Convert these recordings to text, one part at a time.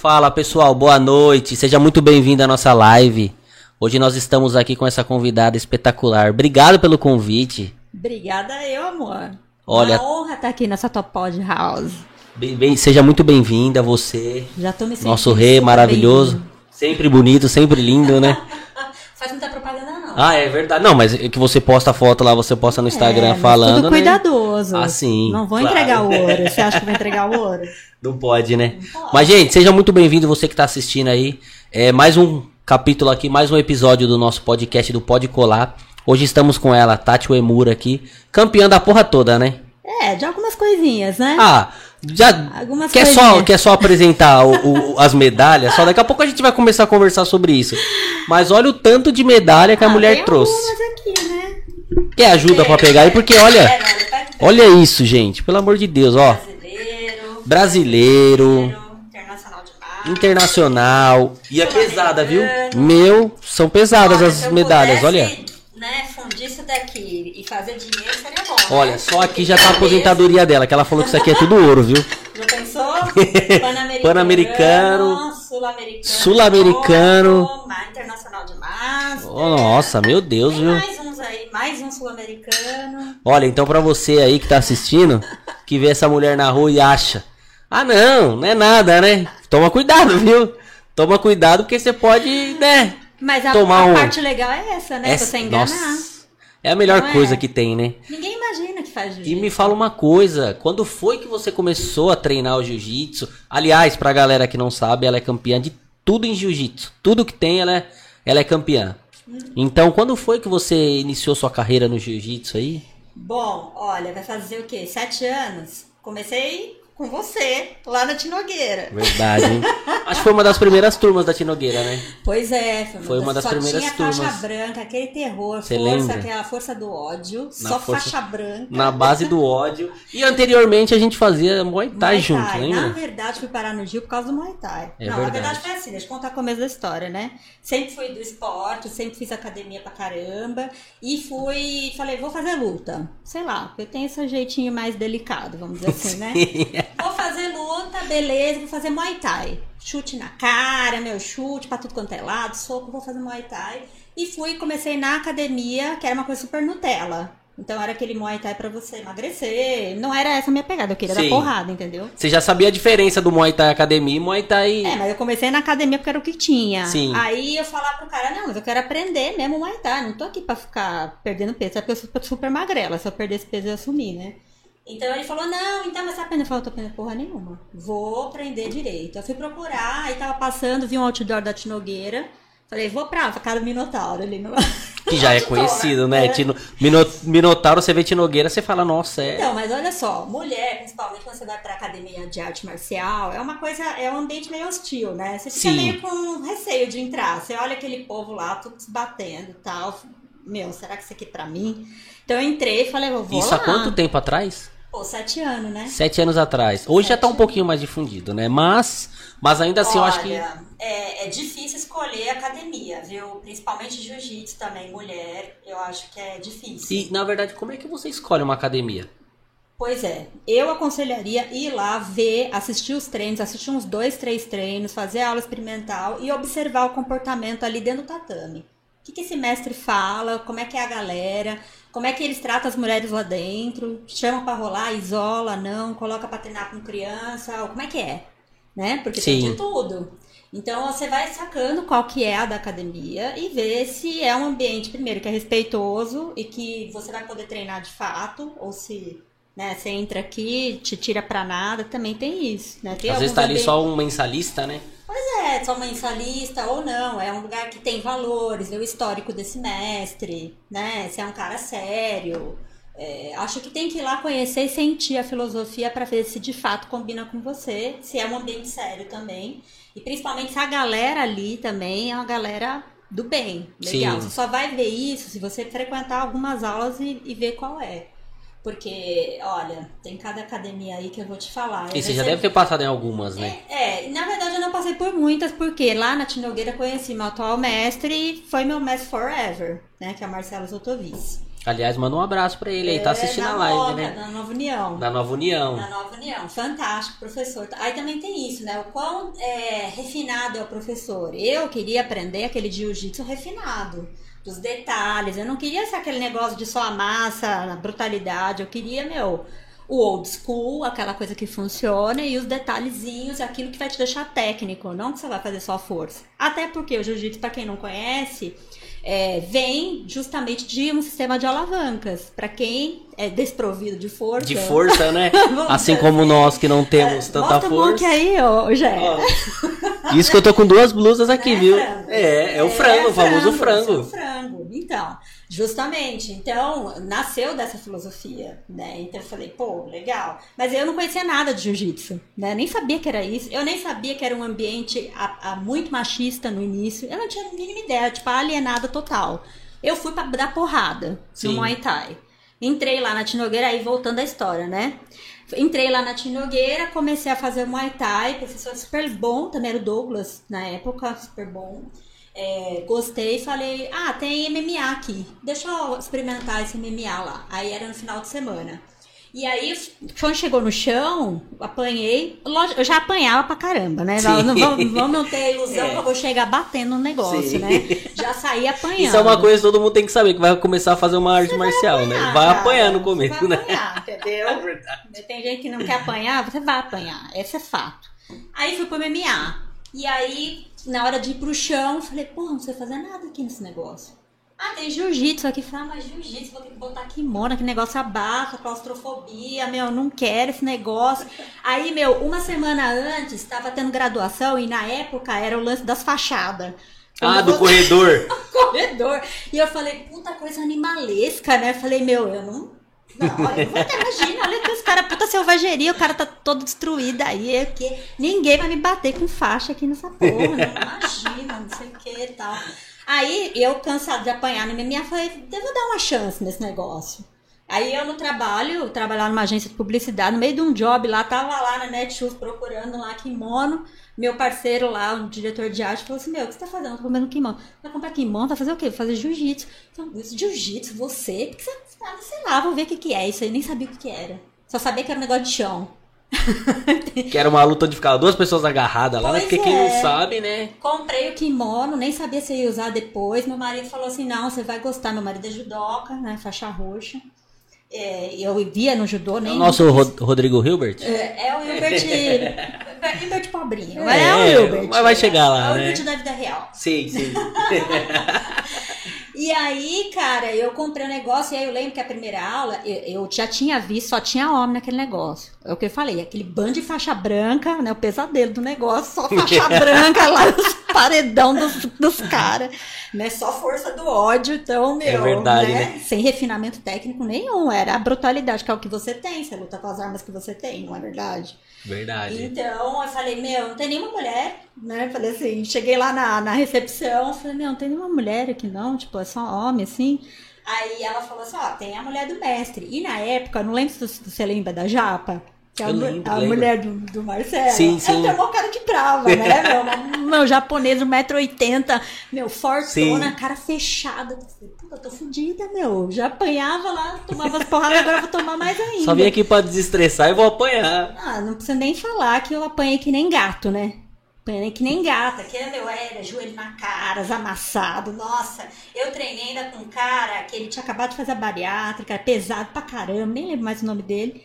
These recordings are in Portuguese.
Fala pessoal, boa noite. Seja muito bem-vindo à nossa live. Hoje nós estamos aqui com essa convidada espetacular. Obrigado pelo convite. Obrigada eu, amor. Olha- Uma honra estar aqui nessa Top Pod House. Bem- bem- seja muito bem-vinda você, Já tô me sentindo nosso rei maravilhoso. Sempre bonito, sempre lindo, né? Faz muita. Ah, é verdade. Não, mas é que você posta foto lá, você posta no Instagram É, falando. Tudo né? cuidadoso. Ah, sim, Não vou claro. entregar o ouro. Você acha que vai entregar o ouro? Não pode, né? pode. Mas, gente, seja muito bem-vindo você que tá assistindo aí. É mais um capítulo aqui, mais um episódio do nosso podcast do Pode Colar. Hoje estamos com ela, Tati Uemura aqui, campeã da porra toda, né? É, de algumas coisinhas, né? Ah, já Algumas quer só, coisinhas. quer só apresentar o- o- as medalhas? Só daqui a pouco a gente vai começar a conversar sobre isso. Mas olha o tanto de medalha que a Ah, mulher trouxe. aqui, né? Quer ajuda pra pegar aí? Porque olha, É, olha isso, gente. Pelo amor de Deus, ó. Brasileiro. Brasileiro, Internacional internacional. E é pesada, viu? Meu, são pesadas Olha, as medalhas, pudesse, olha. Né, fundir isso daqui e fazer dinheiro seria. Olha, só aqui já tá a aposentadoria dela, que ela falou que isso aqui é tudo ouro, viu? Já pensou? Pan-americano. Pan-americano, Sul-americano. ma- Internacional de Master. Oh, nossa, meu Deus, Tem viu? mais uns aí, mais um sul-americano. Olha, então pra você aí que tá assistindo, que vê essa mulher na rua e acha, ah não, não é nada, né? Toma cuidado, viu? Toma cuidado porque você pode, né? Mas a, Tomar a um- parte legal é essa, né? Essa- Você enganar. nossa, é a melhor Não é? coisa que tem, né? Ninguém imagina que faz E jiu-jitsu. me fala uma coisa, quando foi que você começou a treinar o jiu-jitsu? Aliás, pra galera que não sabe, ela é campeã de tudo em jiu-jitsu. Tudo que tem, ela é, ela é campeã. Então, quando foi que você iniciou sua carreira no jiu-jitsu aí? Bom, olha, vai fazer o quê? Sete anos? Comecei com você, lá na Tinogueira. Verdade, hein? Acho que foi uma das primeiras turmas da Tinogueira, né? Pois é, foi uma, Foi uma das só primeiras tinha faixa turmas. branca, aquele terror, força, lembra? aquela força do ódio, Na só força- faixa branca. Na base do ódio. E anteriormente a gente fazia Muay Thai Muay junto, Thai. lembra? Na verdade, fui parar no Gil por causa do Muay Thai. É não, verdade. na verdade foi assim, deixa eu contar o começo da história, né? Sempre fui do esporte, sempre fiz academia pra caramba. E fui, falei, vou fazer luta. Sei lá, eu tenho esse jeitinho mais delicado, vamos dizer assim, né? Vou fazer luta, beleza, vou fazer Muay Thai. Chute na cara, meu chute pra tudo quanto é lado, soco, vou fazer Muay Thai. E fui, comecei na academia, que era uma coisa super Nutella. Então era aquele Muay Thai pra você emagrecer. Não era essa a minha pegada, eu queria Sim. dar porrada, entendeu? Você já sabia a diferença do Muay Thai Academia e Muay Thai... É, mas eu comecei na academia porque era o que tinha. Sim. Aí eu falava pro cara, não, mas eu quero aprender mesmo Muay Thai, não tô aqui pra ficar perdendo peso, é porque eu sou super magrela, se eu perder esse peso eu ia assumir, né? Então ele falou, não, então mas você aprende? Eu falei, eu tô aprendendo porra nenhuma. Vou aprender direito. Eu fui procurar, aí tava passando, vi um outdoor da Tinogueira. Falei, vou pra cada Minotauro ali no. Que já é conhecido, né? É. Tino, Mino- Minotauro, você vê Tinogueira, você fala, nossa, é... Então, mas olha só, mulher, principalmente quando você vai pra academia de arte marcial, é uma coisa, é um ambiente meio hostil, né? Você fica Sim. meio com receio de entrar. Você olha aquele povo lá, tudo se batendo e tal. Meu, será que isso aqui é pra mim? Então eu entrei e falei, eu vou Isso lá. há quanto tempo atrás? Pô, sete anos, né? Sete anos atrás. Hoje já tá um Sete. pouquinho mais difundido, né? Mas, mas ainda assim eu acho que... Olha, é, é difícil escolher academia, viu? Principalmente jiu-jitsu também, mulher, eu acho que é difícil. E, na verdade, como é que você escolhe uma academia? Pois é, eu aconselharia ir lá ver, assistir os treinos, assistir uns dois, três treinos, fazer aula experimental e observar o comportamento ali dentro do tatame. O que, que esse mestre fala, como é que é a galera, como é que eles tratam as mulheres lá dentro, chama pra rolar, isola, não, coloca pra treinar com criança, ou como é que é, né? Porque Sim. tem de tudo. Então você vai sacando qual que é a da academia e ver se é um ambiente, primeiro, que é respeitoso e que você vai poder treinar de fato, ou se né, você entra aqui, te tira pra nada, também tem isso, né? Tem Às vezes tá ali ambientes- só um mensalista, né? Pois é, só mensalista ou não, é um lugar que tem valores, vê o histórico desse mestre, né? Se é um cara sério. É, acho que tem que ir lá conhecer e sentir a filosofia para ver se de fato combina com você, se é um ambiente sério também. E principalmente se a galera ali também é uma galera do bem, legal. Sim. Você só vai ver isso se você frequentar algumas aulas e, e ver qual é. Porque, olha, tem cada academia aí que eu vou te falar. E Eu você já recebi- deve ter passado em algumas, né? é, é, na verdade eu não passei por muitas, porque lá na Tinogueira eu conheci meu atual mestre e foi meu mestre forever, né? Que é o Marcelo Zotovic. Aliás, manda um abraço pra ele aí, tá É, assistindo na a live, Nova, né? Na Nova União. Da Nova União. Na Nova União. Fantástico, professor. Aí também tem isso, né? O quão é, refinado é o professor. Eu queria aprender aquele jiu-jitsu refinado. Dos detalhes. Eu não queria ser aquele negócio de só a massa, a brutalidade. Eu queria, meu, o old school, aquela coisa que funciona, e os detalhezinhos, aquilo que vai te deixar técnico, não que você vai fazer só força. Até porque o jiu-jitsu, pra quem não conhece, é, vem justamente de um sistema de alavancas. Pra quem é desprovido de força. De força, né? Assim como nós que não temos tanta Mostra o book força. aí, ô, Jé. Ó, Isso que eu tô com duas blusas aqui, Né, viu? frango? É, é o frango, o famoso é frango. o frango. Então, justamente. Então, nasceu dessa filosofia, né? Então, eu falei, pô, legal. Mas eu não conhecia nada de jiu-jitsu, né? Nem sabia que era isso. Eu nem sabia que era um ambiente a- a muito machista no início. Eu não tinha a mínima ideia, tipo, alienada total. Eu fui pra dar porrada Sim. no Muay Thai. Entrei lá na Tinogueira, aí voltando à história, né? Entrei lá na Tinogueira, comecei a fazer Muay Thai, professor super bom, também era o Douglas na época, super bom. É, gostei, falei, ah, tem MMA aqui, deixa eu experimentar esse MMA lá. Aí era no final de semana. E aí, quando chegou no chão, apanhei. Lógico, eu já apanhava pra caramba, né? Vamos, vamos não ter a ilusão É. que eu vou chegar batendo no negócio, Sim. né? Já saí apanhando. Isso é uma coisa que todo mundo tem que saber, que vai começar a fazer uma arte marcial, né? apanhar, Vai cara. apanhar no Você começo, vai né? apanhar, entendeu? verdade. Tem gente que não quer apanhar, você vai apanhar. Esse é fato. Aí fui pro MMA. E aí, na hora de ir pro chão, falei, porra, não sei fazer nada aqui nesse negócio. Ah, tem jiu-jitsu aqui. Falei, ah, mas jiu-jitsu, vou ter que botar kimono, que negócio abafa, claustrofobia, meu, não quero esse negócio. Aí, meu, uma semana antes, tava tendo graduação e na época era o lance das fachadas. Ah, do corredor. corredor. E eu falei, puta coisa animalesca, né? Falei, meu, eu não. Não, eu vou até imagina, olha que os caras, puta selvageria, o cara tá todo destruído aí, é que ninguém vai me bater com faixa aqui nessa porra, né? Imagina, não sei o que e tal. Aí eu, cansado de apanhar no MMA, falei, devo dar uma chance nesse negócio. Aí eu no trabalho, trabalhar numa agência de publicidade, no meio de um job lá, tava lá na Netshoes procurando lá kimono. Meu parceiro lá, o diretor de arte, falou assim: Meu, o que você tá fazendo? Eu tô comprando kimono. Vai comprar kimono? Vai fazer o quê? Vai fazer jiu-jitsu. Falei, Jiu-jitsu? Você? Porque você, ah, sei lá, vou ver o que, que é isso aí. Nem sabia o que, que era. Só sabia que era um negócio de chão. Que era uma luta onde ficavam duas pessoas agarradas lá, né? Pois Porque quem é. não sabe, né? Comprei o kimono, nem sabia se ia usar depois. Meu marido falou assim: não, você vai gostar. Meu marido é judoca, né? Faixa roxa. É, eu via no judô, É nem. o nosso Ro- Rodrigo Hilbert. É, é o Hilbert. Hilbert pobrinho. É, É, o Hilbert. mas vai chegar lá, É o né? Hilbert da vida real. Sim, sim. E aí, cara, eu comprei um negócio, e aí eu lembro que a primeira aula, eu, eu já tinha visto, só tinha homem naquele negócio. É o que eu falei, aquele bando de faixa branca, né? O pesadelo do negócio, só faixa branca lá, os paredão dos, dos caras, né? Só força do ódio, então, meu, É verdade, né? Sem refinamento técnico nenhum, era a brutalidade, que é o que você tem, você luta com as armas que você tem, não é verdade? Verdade. Então, eu falei, meu, não tem nenhuma mulher, né? Falei assim, cheguei lá na, na recepção, falei, meu, não tem nenhuma mulher aqui não, tipo, é só homem, assim. Aí ela falou assim, ó, tem a mulher do mestre. E na época, não lembro se você lembra da Japa, que é a, Eu mu- lembro, a lembro. mulher do, do Marcelo. Sim, sim. Ela tem uma cara de brava, né, meu? Meu japonês, 1,80m, meu, fortona, Sim. cara fechada. Puta, eu tô fodida, meu. Já apanhava lá, tomava as porradas, agora eu vou tomar mais ainda. Só vim aqui pra desestressar e vou apanhar. Ah, não precisa nem falar que eu apanhei que nem gato, né? Apanhei que nem gata, que meu era joelho na cara, amassado. Nossa, eu treinei ainda com um cara que ele tinha acabado de fazer a bariátrica, pesado pra caramba, nem lembro mais o nome dele.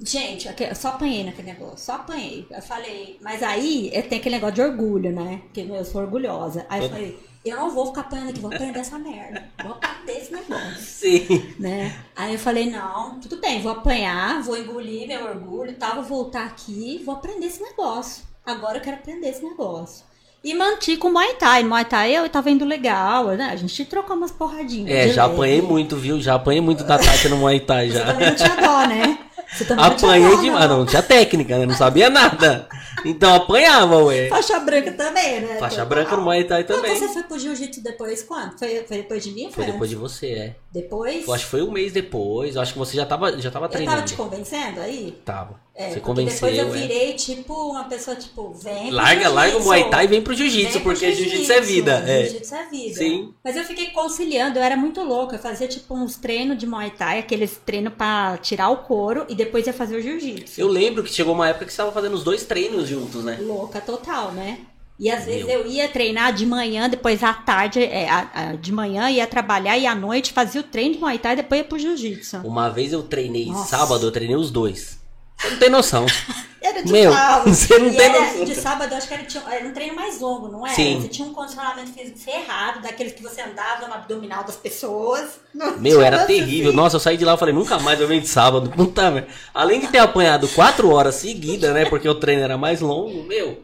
Gente, eu só apanhei naquele negócio, só apanhei. Eu falei, mas aí é, tem aquele negócio de orgulho, né? Porque eu sou orgulhosa. Aí eu falei, eu não vou ficar apanhando aqui, vou aprender essa merda. Vou aprender esse negócio Sim. né? Aí eu falei, não, tudo bem, vou apanhar, vou engolir meu orgulho e tal, vou voltar aqui, vou aprender esse negócio. Agora eu quero aprender esse negócio. E manti com o Muay Thai. Muay Thai eu tava indo legal, né? A gente trocou umas porradinhas. É, já leve. apanhei muito, viu? Já apanhei muito da Tati no Muay Thai Você já. também não tinha dó, né? Você também Apanhei demais. Não, não tinha técnica, né? Não sabia nada. Então apanhava, ué. Faixa branca também, né? Faixa Total. branca no Muay Thai também. você foi pro jiu-jitsu depois quando? Foi, foi depois de mim Foi foi depois de você, é. Depois? Eu acho que foi um mês depois. Eu acho que você já tava, já tava Eu treinando. tava te convencendo aí? Tava. É, você convenceu, depois eu é. virei, tipo, uma pessoa, tipo, vem Larga, larga o. Muay Thai e vem pro jiu-jitsu, porque jiu-jitsu é vida. É. Jiu-jitsu é vida. Sim. Mas eu fiquei conciliando, eu era muito louca. Eu fazia, tipo, uns treinos de Muay Thai, aqueles treinos pra tirar o couro e depois ia fazer o jiu-jitsu. Eu lembro que chegou uma época que você tava fazendo os dois treinos juntos, né? Louca total, né? E às vezes Meu. eu ia treinar de manhã, depois à tarde, é, a- a- de manhã ia trabalhar e à noite fazia o treino de Muay Thai e depois ia pro jiu-jitsu. Uma vez eu treinei Nossa. sábado, eu treinei os dois. Você não tem noção. Era de Meu, sábado. você não E tem era noção. De sábado, eu acho que era, tinha- era um treino mais longo, não era? Sim. Você tinha um condicionamento físico ferrado, daqueles que você andava no abdominal das pessoas. Não Meu, era terrível. assim. Nossa, eu saí de lá e falei, nunca mais eu venho de sábado. Puta. Além de ter apanhado quatro horas seguidas, né? Porque o treino era mais longo, meu.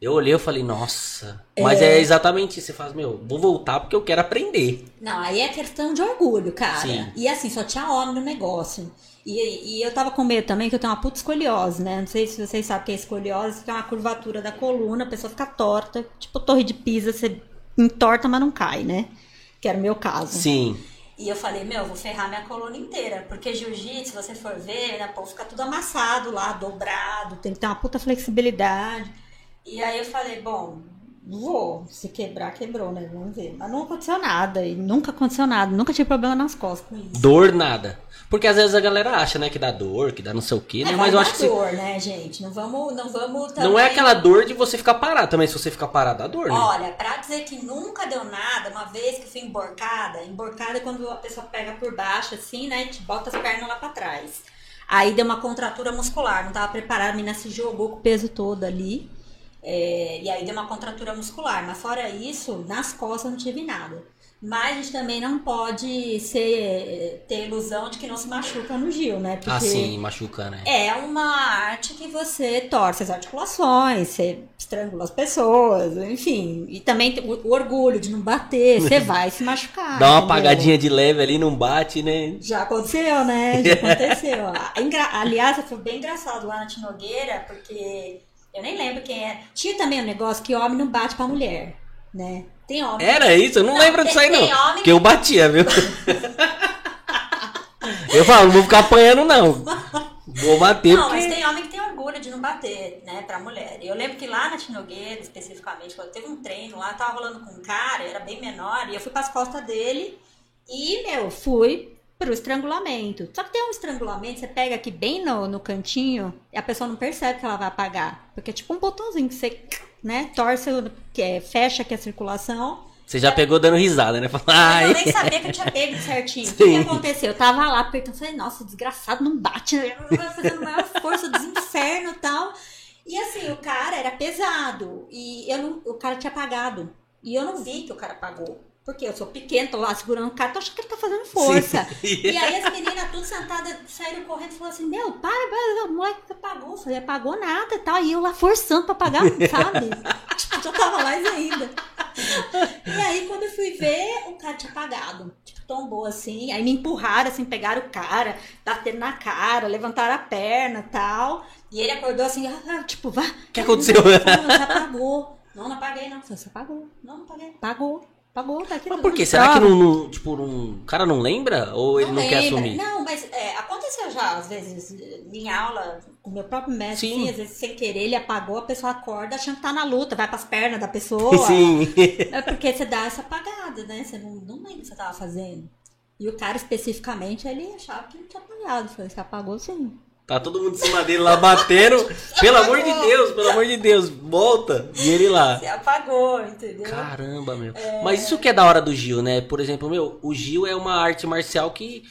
Eu olhei e falei, nossa. Mas é. exatamente isso. Você faz, meu, vou voltar porque eu quero aprender. Não, aí é questão de orgulho, cara. Sim. E assim, só tinha homem no negócio. E, e eu tava com medo também, que eu tenho uma puta escoliose, né? Não sei se vocês sabem o que é escoliose, que é uma curvatura da coluna, a pessoa fica torta, tipo torre de pisa, você entorta, mas não cai, né? Que era o meu caso. Sim. E eu falei, meu, eu vou ferrar minha coluna inteira. Porque jiu-jitsu, se você for ver, né, pô, fica tudo amassado lá, dobrado, tem que ter uma puta flexibilidade. E aí eu falei, bom, vou. Se quebrar, quebrou, né? Vamos ver. Mas não aconteceu nada. E nunca aconteceu nada. Nunca tive problema nas costas com isso. Dor nada. Porque às vezes a galera acha, né, que dá dor, que dá não sei o quê, né? É, Mas eu acho que se- dor, né, gente? Não vamos, não vamos também... não é aquela dor de você ficar parado. Também se você ficar parado, dá dor, né? Olha, pra dizer que nunca deu nada, uma vez que fui emborcada, emborcada é quando a pessoa pega por baixo, assim, né, e te bota as pernas lá pra trás. Aí deu uma contratura muscular, não tava preparada, a menina se jogou com o peso todo ali, é, e aí deu uma contratura muscular. Mas fora isso, nas costas não tive nada. Mas a gente também não pode ser, ter ilusão de que não se machuca no Gil, né? Porque Assim, machucando, né? é uma arte que você torce as articulações, você estrangula as pessoas, enfim. E também o, orgulho de não bater, você vai se machucar. Dá uma entendeu? apagadinha de leve ali, não bate, né? Já aconteceu, né? Já aconteceu. Aliás, foi bem engraçado lá na Tinogueira, porque eu nem lembro quem era. Tinha também um negócio que homem não bate pra mulher, né? Tem homem. Era isso? Eu não, Não, lembro disso aí, não. homem Porque eu batia, viu? eu falo, não vou ficar apanhando, não. Vou bater Não, porque... mas tem homem que tem orgulho de não bater, né, pra mulher. Eu lembro que lá na Tinogueira, especificamente, quando teve um treino lá, eu tava rolando com um cara, eu era bem menor, e eu fui pras costas dele e, meu, fui pro estrangulamento. Só que tem um estrangulamento, você pega aqui bem no, no cantinho e a pessoa não percebe que ela vai apagar. Porque é tipo um botãozinho que você, né, torce, é, fecha aqui a circulação. Você já pegou dando risada, né? Fala, Mas Ai. eu nem sabia que eu tinha pego certinho. O que, Sim. aconteceu? Eu tava lá apertando, falei, nossa, desgraçado, não bate, né? Eu tava fazendo maior força dos infernos e tal. E assim, o cara era pesado. E eu não, o cara tinha apagado. E eu não vi que o cara apagou. Porque eu sou pequena, tô lá segurando o cara, tô achando que ele tá fazendo força. Sim. E aí as meninas tudo sentadas saíram correndo e falaram assim, meu, para, para, o moleque que apagou. Eu falei, apagou nada e tal. E eu lá forçando pra apagar, sabe? tipo, já tava mais ainda. E aí, quando eu fui ver, o cara tinha apagado. Tipo, tombou assim. Aí me empurraram, assim, pegaram o cara, bateram na cara, levantaram a perna e tal. E ele acordou assim, ah, ah, tipo, vá. O que aconteceu? Você apagou. Não, não apaguei, não. Você apagou. Não, não apaguei. Apagou. Apagou, tá aqui. Mas por quê? Será que não, não- tipo, não, o cara não lembra? Ou ele não, quer lembra. assumir? Não, mas é, aconteceu já, às vezes, em aula, com o meu próprio mestre, Sim. assim, às vezes sem querer, ele apagou, a pessoa acorda achando que tá na luta, vai pras pernas da pessoa. Sim. É porque você dá essa apagada, né? Você não, não lembra o que você tava fazendo. E o cara, especificamente, ele achava que não tinha apagado. Falei, você apagou sim. Tá todo mundo em cima dele lá batendo. pelo amor de Deus, pelo amor de Deus, volta. E ele lá. Você apagou, entendeu? Caramba, meu. Mas isso que é da hora do Gil, né? Por exemplo, meu, o Gil é uma arte marcial que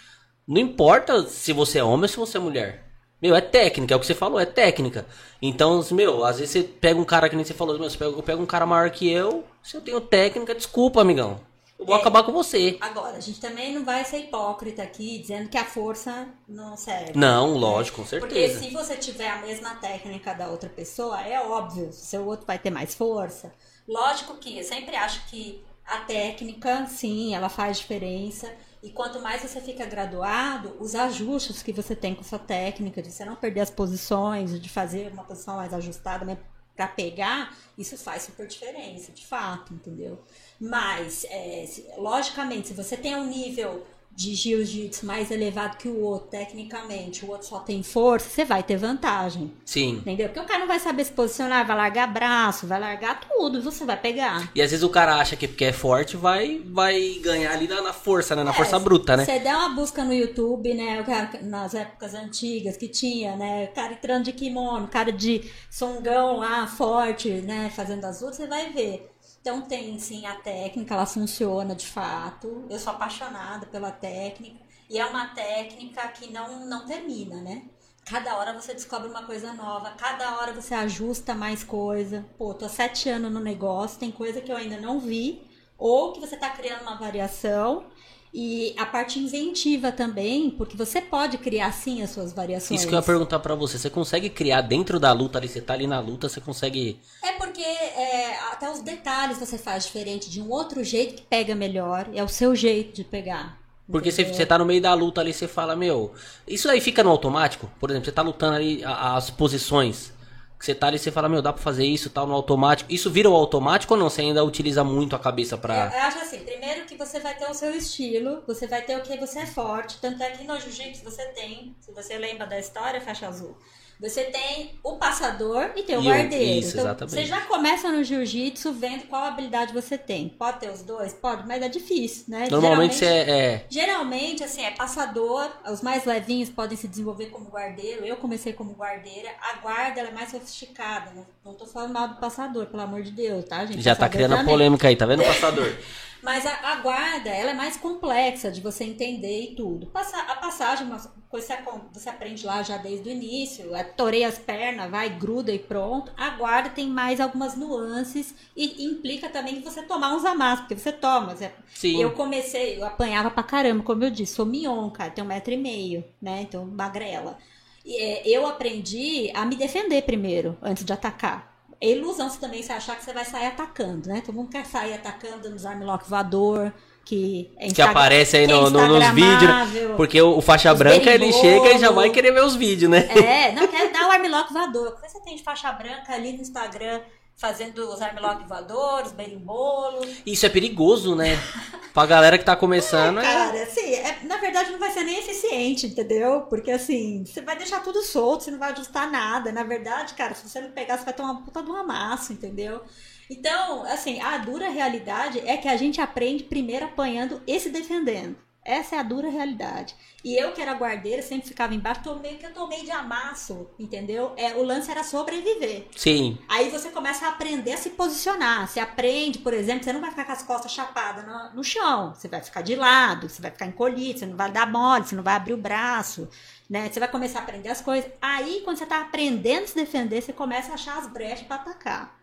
não importa se você é homem ou se você é mulher. Meu, é técnica, é o que você falou, é técnica. Então, meu, às vezes você pega um cara que nem você falou, meu, você pega, eu pego um cara maior que eu, se eu tenho técnica, desculpa, amigão. Eu vou É. acabar com você. Agora, a gente também não vai ser hipócrita aqui, dizendo que a força não serve. Não, lógico, com Porque certeza. se você tiver a mesma técnica da outra pessoa, é óbvio, o seu outro vai ter mais força. Lógico que eu sempre acho que a técnica, sim, ela faz diferença. E quanto mais você fica graduado, os ajustes que você tem com sua técnica, de você não perder as posições, de fazer uma posição mais ajustada né, para pegar, isso faz super diferença, de fato, entendeu? Mas, é, se, logicamente, se você tem um nível de jiu-jitsu mais elevado que o outro, tecnicamente, o outro só tem força, você vai ter vantagem. Sim. Entendeu? Porque o cara não vai saber se posicionar, vai largar braço, vai largar tudo, você vai pegar. E às vezes o cara acha que porque é forte vai, vai ganhar ali na, na força, né? Na É, força bruta, né? Você der uma busca no YouTube, né? Nas épocas antigas que tinha, né? O cara entrando de kimono, cara de songão lá, forte, né? Fazendo as lutas, você vai ver. Então tem sim a técnica, ela funciona de fato. Eu sou apaixonada pela técnica. E é uma técnica que não, não termina, né? Cada hora você descobre uma coisa nova, cada hora você ajusta mais coisa. Pô, tô há sete anos no negócio, tem coisa que eu ainda não vi, ou que você tá criando uma variação. E a parte inventiva também, porque você pode criar sim as suas variações. Isso que eu ia perguntar pra você. Você consegue criar dentro da luta ali? Você tá ali na luta, você consegue. É porque é, até os detalhes você faz diferente de um outro jeito que pega melhor. É o seu jeito de pegar. Porque você, você tá no meio da luta ali, você fala, meu. Isso aí fica no automático? Por exemplo, você tá lutando ali as posições. Que você tá ali, você fala, meu, dá pra fazer isso tal no automático. Isso vira o automático ou não? Você ainda utiliza muito a cabeça Eu, pra. eu acho assim, primeiro que você vai ter o seu estilo, você vai ter o que você é forte. Tanto é que no jiu-jitsu você tem, se você lembra da história, faixa azul, você tem o passador e tem o guardeiro. isso, então, exatamente. você já começa no jiu-jitsu vendo qual habilidade você tem. Pode ter os dois? Pode, mas é difícil, né? Normalmente você Geralmente- é. é- Geralmente, assim, é passador, os mais levinhos podem se desenvolver como guardeiro. Eu comecei como guardeira. A guarda ela é mais sofisticada. Não, não tô falando mal do passador, pelo amor de Deus, tá, gente? Já tá Passador criando a também. polêmica aí, tá vendo, passador? Mas a, a guarda, ela é mais complexa de você entender e tudo. Passa, a passagem, uma coisa você, aprende lá já desde o início. É, torei as pernas, vai, gruda e pronto. A guarda tem mais algumas nuances e implica também que você tomar uns amassos, porque você toma. Você, Sim. eu comecei, eu apanhava pra caramba, como eu disse, sou mignon, cara, tenho um metro e meio, né? Então, magrela. E, é, eu aprendi a me defender primeiro, antes de atacar. É ilusão você também você achar que você vai sair atacando, né? Todo mundo quer sair atacando nos armlock voador, que é Que aparece aí que é no- no- nos vídeos. Porque o, o faixa branca ele chega e já vai querer ver os vídeos, né? É, não quer dar o armlock voador. O que você tem de faixa branca ali no Instagram fazendo os armlock voadores, berimbolo. Isso é perigoso, né? Pra galera que tá começando. é- Cara, assim, é- na verdade não vai ser nem eficiente, entendeu? Porque assim, você vai deixar tudo solto, você não vai ajustar nada. Na verdade, cara, se você não pegar, você vai tomar uma puta de um amasso, entendeu? Então, assim, a dura realidade é que a gente aprende primeiro apanhando e se defendendo. Essa é a dura realidade. E eu, que era guardeira, sempre ficava embaixo, tomei que eu tomei de amasso, entendeu? É, o lance era sobreviver. Sim. Aí você começa a aprender a se posicionar. Você aprende, por exemplo, você não vai ficar com as costas chapadas no, no chão. Você vai ficar de lado, você vai ficar encolhido, você não vai dar mole, você não vai abrir o braço. Né? Você vai começar a aprender as coisas. Aí, quando você tá aprendendo a se defender, você começa a achar as brechas para atacar.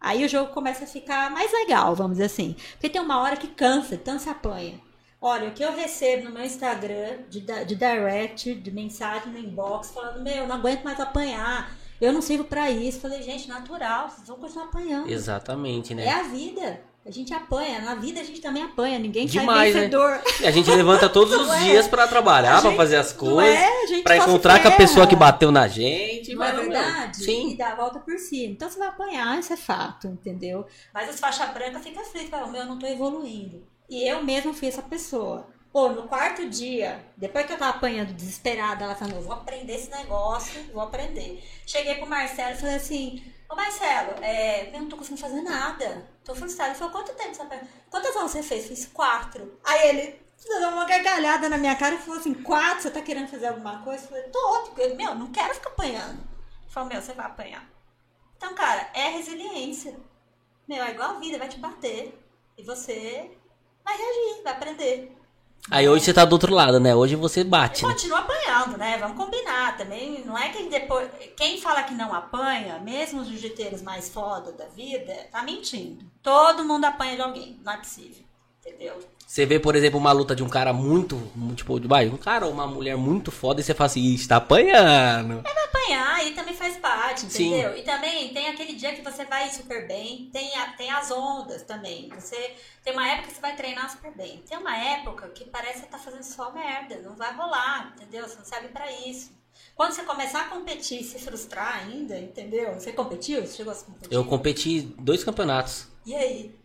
Aí o jogo começa a ficar mais legal, vamos dizer assim. Porque tem uma hora que cansa, tanto se apanha. Olha, o que eu recebo no meu Instagram de, de direct, de mensagem no inbox, falando, meu, eu não aguento mais apanhar, eu não sirvo pra isso. Falei, gente, natural, vocês vão continuar apanhando. Exatamente, É né? a vida. A gente apanha. Na vida a gente também apanha. Ninguém Demais, sai né? vencedor. E a gente levanta todos os é? dias pra trabalhar, A pra gente- fazer as Não coisas, é? A gente pra só se encontrar com a pessoa que bateu na gente. Não é verdade? E Sim. dá a volta por cima. Então você vai apanhar, isso é fato, entendeu? Mas as faixas brancas ficam aflitas, falam, meu, eu não tô evoluindo. E eu mesma fui essa pessoa. Pô, no quarto dia, depois que eu tava apanhando desesperada, ela falou, vou aprender esse negócio, vou aprender. Cheguei pro Marcelo e falei assim, ô Marcelo, é, eu não tô conseguindo fazer nada. Tô frustrada. Ele falou, quanto tempo você aprendeu? Quantas aulas você fez? Fiz quatro. Aí ele deu uma gargalhada na minha cara e falou assim, quatro, você tá querendo fazer alguma coisa? Eu falei, tô, porque, meu, não quero ficar apanhando. Ele falou, meu, você vai apanhar. Então, cara, é resiliência. Meu, é igual a vida, vai te bater. E você vai reagir, vai aprender. Aí hoje você tá do outro lado, né? Hoje você E bate, né? continua apanhando, né? Vamos combinar também. Não é que depois. Quem fala que não apanha, mesmo os jiu-jiteiros mais foda da vida, tá mentindo. Todo mundo apanha de alguém. Não é possível. Entendeu? Você vê, por exemplo, uma luta de um cara muito, tipo, vai, um cara ou uma mulher muito foda e você fala assim, "Ih, está apanhando. Vai apanhar. aí também faz parte, entendeu? Sim. E também tem aquele dia que você vai super bem, tem, a, tem as ondas também. Você tem uma época que você vai treinar super bem. Tem uma época que parece que você tá fazendo só merda, não vai rolar, entendeu? Você não serve para isso. Quando você começar a competir e se frustrar ainda, entendeu? Você competiu? Você chegou a competir? Eu competi dois campeonatos. E aí?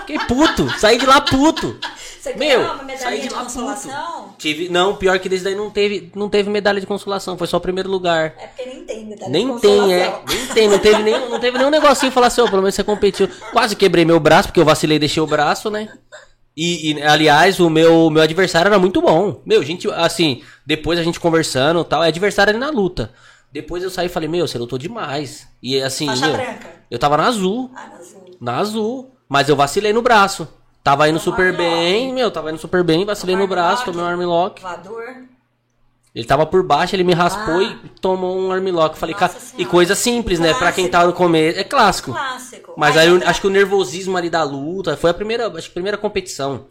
Fiquei puto, saí de lá puto. Você Meu, uma medalha de, de consolação? Tive, não, pior que desse daí não teve, não teve medalha de consolação, foi só o primeiro lugar. É porque nem tem medalha nem de consolação. Nem tem, é, nem tem, não teve nem, não teve nenhum negocinho falar assim, oh, pelo menos você competiu. Quase quebrei meu braço, porque eu vacilei e deixei o braço, né? E, e, aliás, o meu, meu adversário era muito bom. Meu, gente, assim, depois a gente conversando tal, é adversário ali na luta. Depois eu saí e falei, meu, você lutou demais. E assim, meu, eu tava na azul. Ah, na azul. Na azul. Mas eu vacilei no braço. Tava indo super bem, meu, tava indo super bem, vacilei no braço, tomei um armlock. Ele tava por baixo, ele me raspou ah. e tomou um armlock. Falei, cara, e coisa simples, clássico. né? Pra quem tá no começo. É clássico. Clássico. Mas aí, aí eu, acho que o nervosismo ali da luta foi a primeira, acho a primeira competição.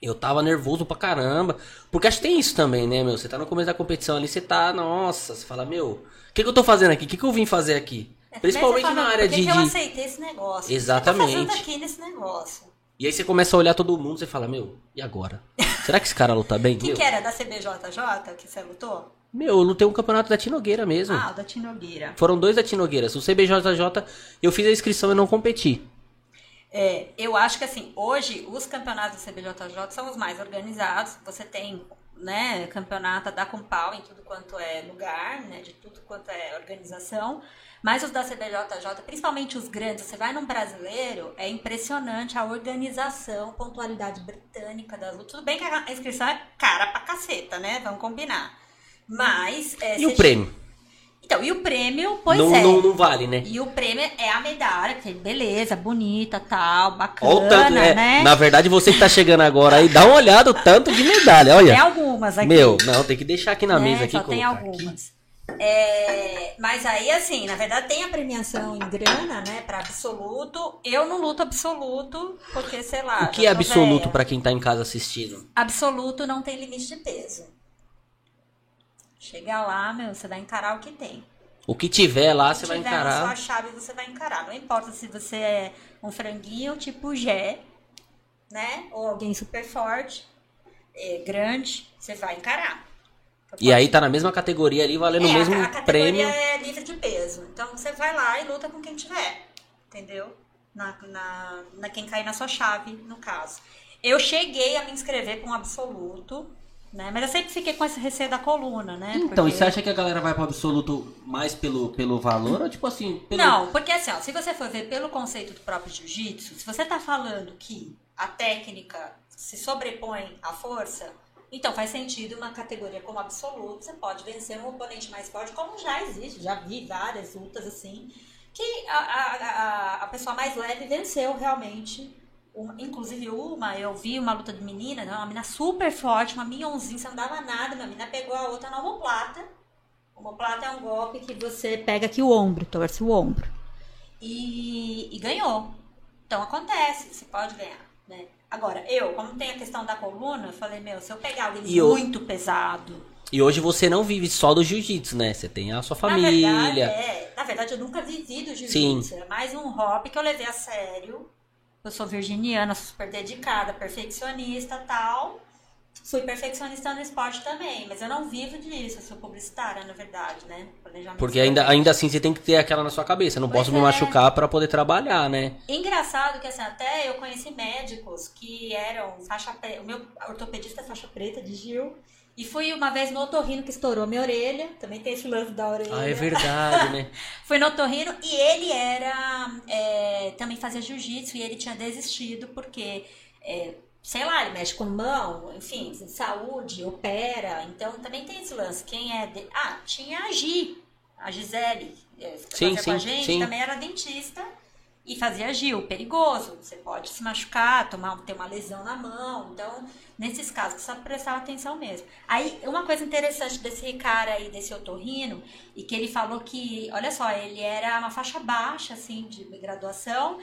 Eu tava nervoso pra caramba. Porque acho que tem isso também, né, meu? Você tá no começo da competição ali, você tá, nossa, você fala, meu, o que, que eu tô fazendo aqui? O que, que eu vim fazer aqui? É, Principalmente fala, na área de. Que eu aceitei esse negócio. Exatamente. O tô aqui nesse negócio? E aí você começa a olhar todo mundo e fala, meu, e agora? Será que esse cara luta bem? Quem que era? Da CBJJ que você lutou? Meu, eu lutei um campeonato da Tinogueira mesmo. Ah, da Tinogueira. Foram dois da Tinogueira. O CBJJ, eu fiz a inscrição e não competi. É, eu acho que assim, hoje os campeonatos do CBJJ são os mais organizados. Você tem né, campeonato da Compal em tudo quanto é lugar, né, de tudo quanto é organização. Mas os da CBJJ, principalmente os grandes, você vai num brasileiro, é impressionante a organização, pontualidade britânica das lutas. Tudo bem que a inscrição é cara pra caceta, né? Vamos combinar. Mas. É, e o prêmio? Então, e o prêmio, pois não, é. Não, não vale, né? E o prêmio é a medalha, que beleza, bonita, tal, bacana, olha o tanto, é, né? Na verdade, você que tá chegando agora aí, dá uma olhada o tanto de medalha, olha. Tem algumas aqui. Meu, não, tem que deixar aqui na é, mesa. Aqui, só tem algumas. É, mas aí, assim, na verdade tem a premiação em grana, né, para absoluto. Eu não luto absoluto, porque, sei lá. O que é absoluto para quem tá em casa assistindo? Absoluto não tem limite de peso. Chega lá, meu, você vai encarar o que tem. O que tiver lá, você vai encarar. Na sua chave, você vai encarar. Não importa se você é um franguinho tipo Gé, né? Ou alguém super forte, é, grande, você vai encarar. E aí tá na mesma categoria ali, valendo é, o mesmo a, a prêmio. é livre de peso. Então você vai lá e luta com quem tiver. Entendeu? Na, na, na quem cair na sua chave, no caso. Eu cheguei a me inscrever com absoluto. Né? Mas eu sempre fiquei com esse receio da coluna, né? Então, porque... e você acha que a galera vai pro absoluto mais pelo, pelo valor ou tipo assim? Pelo... Não, porque assim, ó, se você for ver pelo conceito do próprio jiu-jitsu, se você tá falando que a técnica se sobrepõe à força, então faz sentido uma categoria como absoluto, você pode vencer um oponente mais forte, como já existe, já vi várias lutas assim, que a, a, a, pessoa mais leve venceu realmente uma, inclusive uma, eu vi uma luta de menina, né, uma menina super forte, uma minhonzinha, você não dava nada, uma menina pegou a outra na omoplata. Omoplata é um golpe que você pega aqui o ombro, torce o ombro. E, e ganhou. Então acontece, você pode ganhar, né? Agora, eu, como tem a questão da coluna, eu falei, meu, se eu pegar e muito eu... pesado. E hoje você não vive só do jiu-jitsu, né? Você tem a sua família. Na verdade, é. Na verdade, eu nunca vivi do jiu-jitsu. É mais um hobby que eu levei a sério eu sou virginiana, super dedicada, perfeccionista tal. Fui perfeccionista no esporte também, mas eu não vivo disso, eu sou publicitária, na verdade, né? Porque ainda, ainda assim você tem que ter aquela na sua cabeça, não pois posso é. me machucar para poder trabalhar, né? Engraçado que assim, até eu conheci médicos que eram faixa preta, o meu ortopedista é faixa preta de Gil, e fui uma vez no otorrino que estourou minha orelha. Também tem esse lance da orelha. Ah, é verdade, né? fui no otorrino e ele era. É, também fazia jiu-jitsu e ele tinha desistido porque. É, sei lá, ele mexe com mão, enfim, saúde, opera. Então também tem esse lance. Quem é. De... Ah, tinha a Gi, a Gisele. É, sim, sim, com a gente, sim. também era dentista e fazia Gil, perigoso. Você pode se machucar, tomar, ter uma lesão na mão. Então, nesses casos, só prestar atenção mesmo. Aí, uma coisa interessante desse cara aí, desse otorrino, e que ele falou que, olha só, ele era uma faixa baixa, assim, de graduação,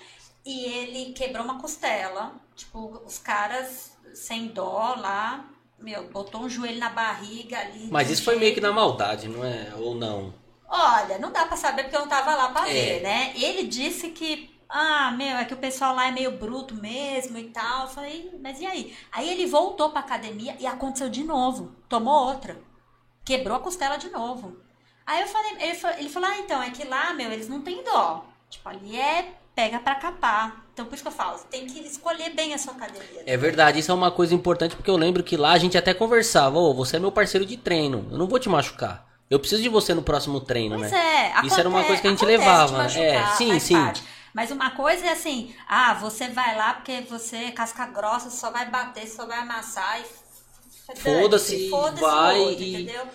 e ele quebrou uma costela. Tipo, os caras sem dó lá, meu, botou um joelho na barriga ali. Mas isso foi jeito- meio que na maldade, não é? Ou não? Olha, não dá pra saber porque eu não tava lá pra É. ver, né? Ele disse que, ah, meu, é que o pessoal lá é meio bruto mesmo e tal. Eu falei, mas e aí? Aí ele voltou pra academia e aconteceu de novo. Tomou outra. Quebrou a costela de novo. Aí eu falei, ele fa- ele falou, ah, então, é que lá, meu, eles não têm dó. Tipo, ali é pega pra capar. Então, por isso que eu falo, tem que escolher bem a sua academia. É verdade, isso é uma coisa importante porque eu lembro que lá a gente até conversava, ô, você é meu parceiro de treino, eu não vou te machucar. Eu preciso de você no próximo treino, Pois né? é, Isso era uma coisa que a gente acontece levava, machucar, é, sim, sim. parte. Mas uma coisa é assim, ah, você vai lá porque você é casca grossa, só vai bater, só vai amassar e Foda-se, foda-se vai outro, e- entendeu?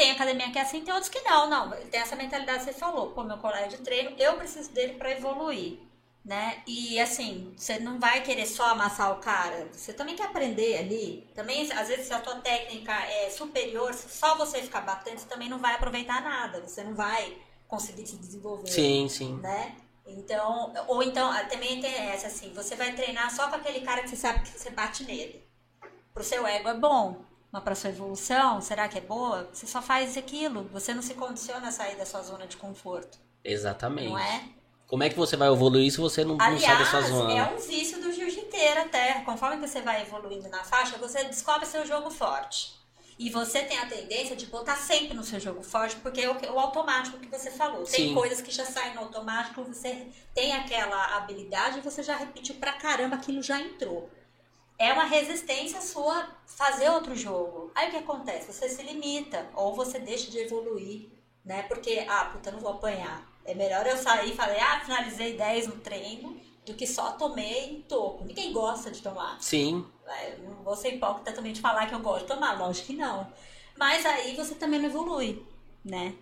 Tem academia que é assim, tem outros que não, não. Tem essa mentalidade que você falou, pô, meu colega de treino, eu preciso dele pra evoluir, né? E assim, você não vai querer só amassar o cara, você também quer aprender ali. Também, às vezes, se a tua técnica é superior, se só você ficar batendo, você também não vai aproveitar nada, você não vai conseguir se desenvolver Sim, sim. né? Então, ou então, ah, também tem essa assim, você vai treinar só com aquele cara que você sabe que você bate nele. Pro seu ego é bom, mas pra sua evolução, será que é boa? Você só faz aquilo, você não se condiciona a sair da sua zona de conforto, Exatamente. não é? Como é que você vai evoluir se você não, não sai da Aliás, sua zona? é um vício do jiu-jiteiro até. Conforme você vai evoluindo na faixa, você descobre seu jogo forte. E você tem a tendência de botar sempre no seu jogo forte, porque é o automático que você falou. Tem Sim. coisas que já saem no automático, você tem aquela habilidade e você já repetiu pra caramba, aquilo já entrou. É uma resistência sua fazer outro jogo. Aí o que acontece? Você se limita, ou você deixa de evoluir, né? Porque, ah, puta, não vou apanhar. É melhor eu sair e falei, ah, finalizei 10 no treino, do que só tomei toco. Ninguém gosta de tomar. Sim. É, Não vou ser hipócrita também de falar que eu gosto de tomar, lógico que não. Mas aí você também não evolui, né?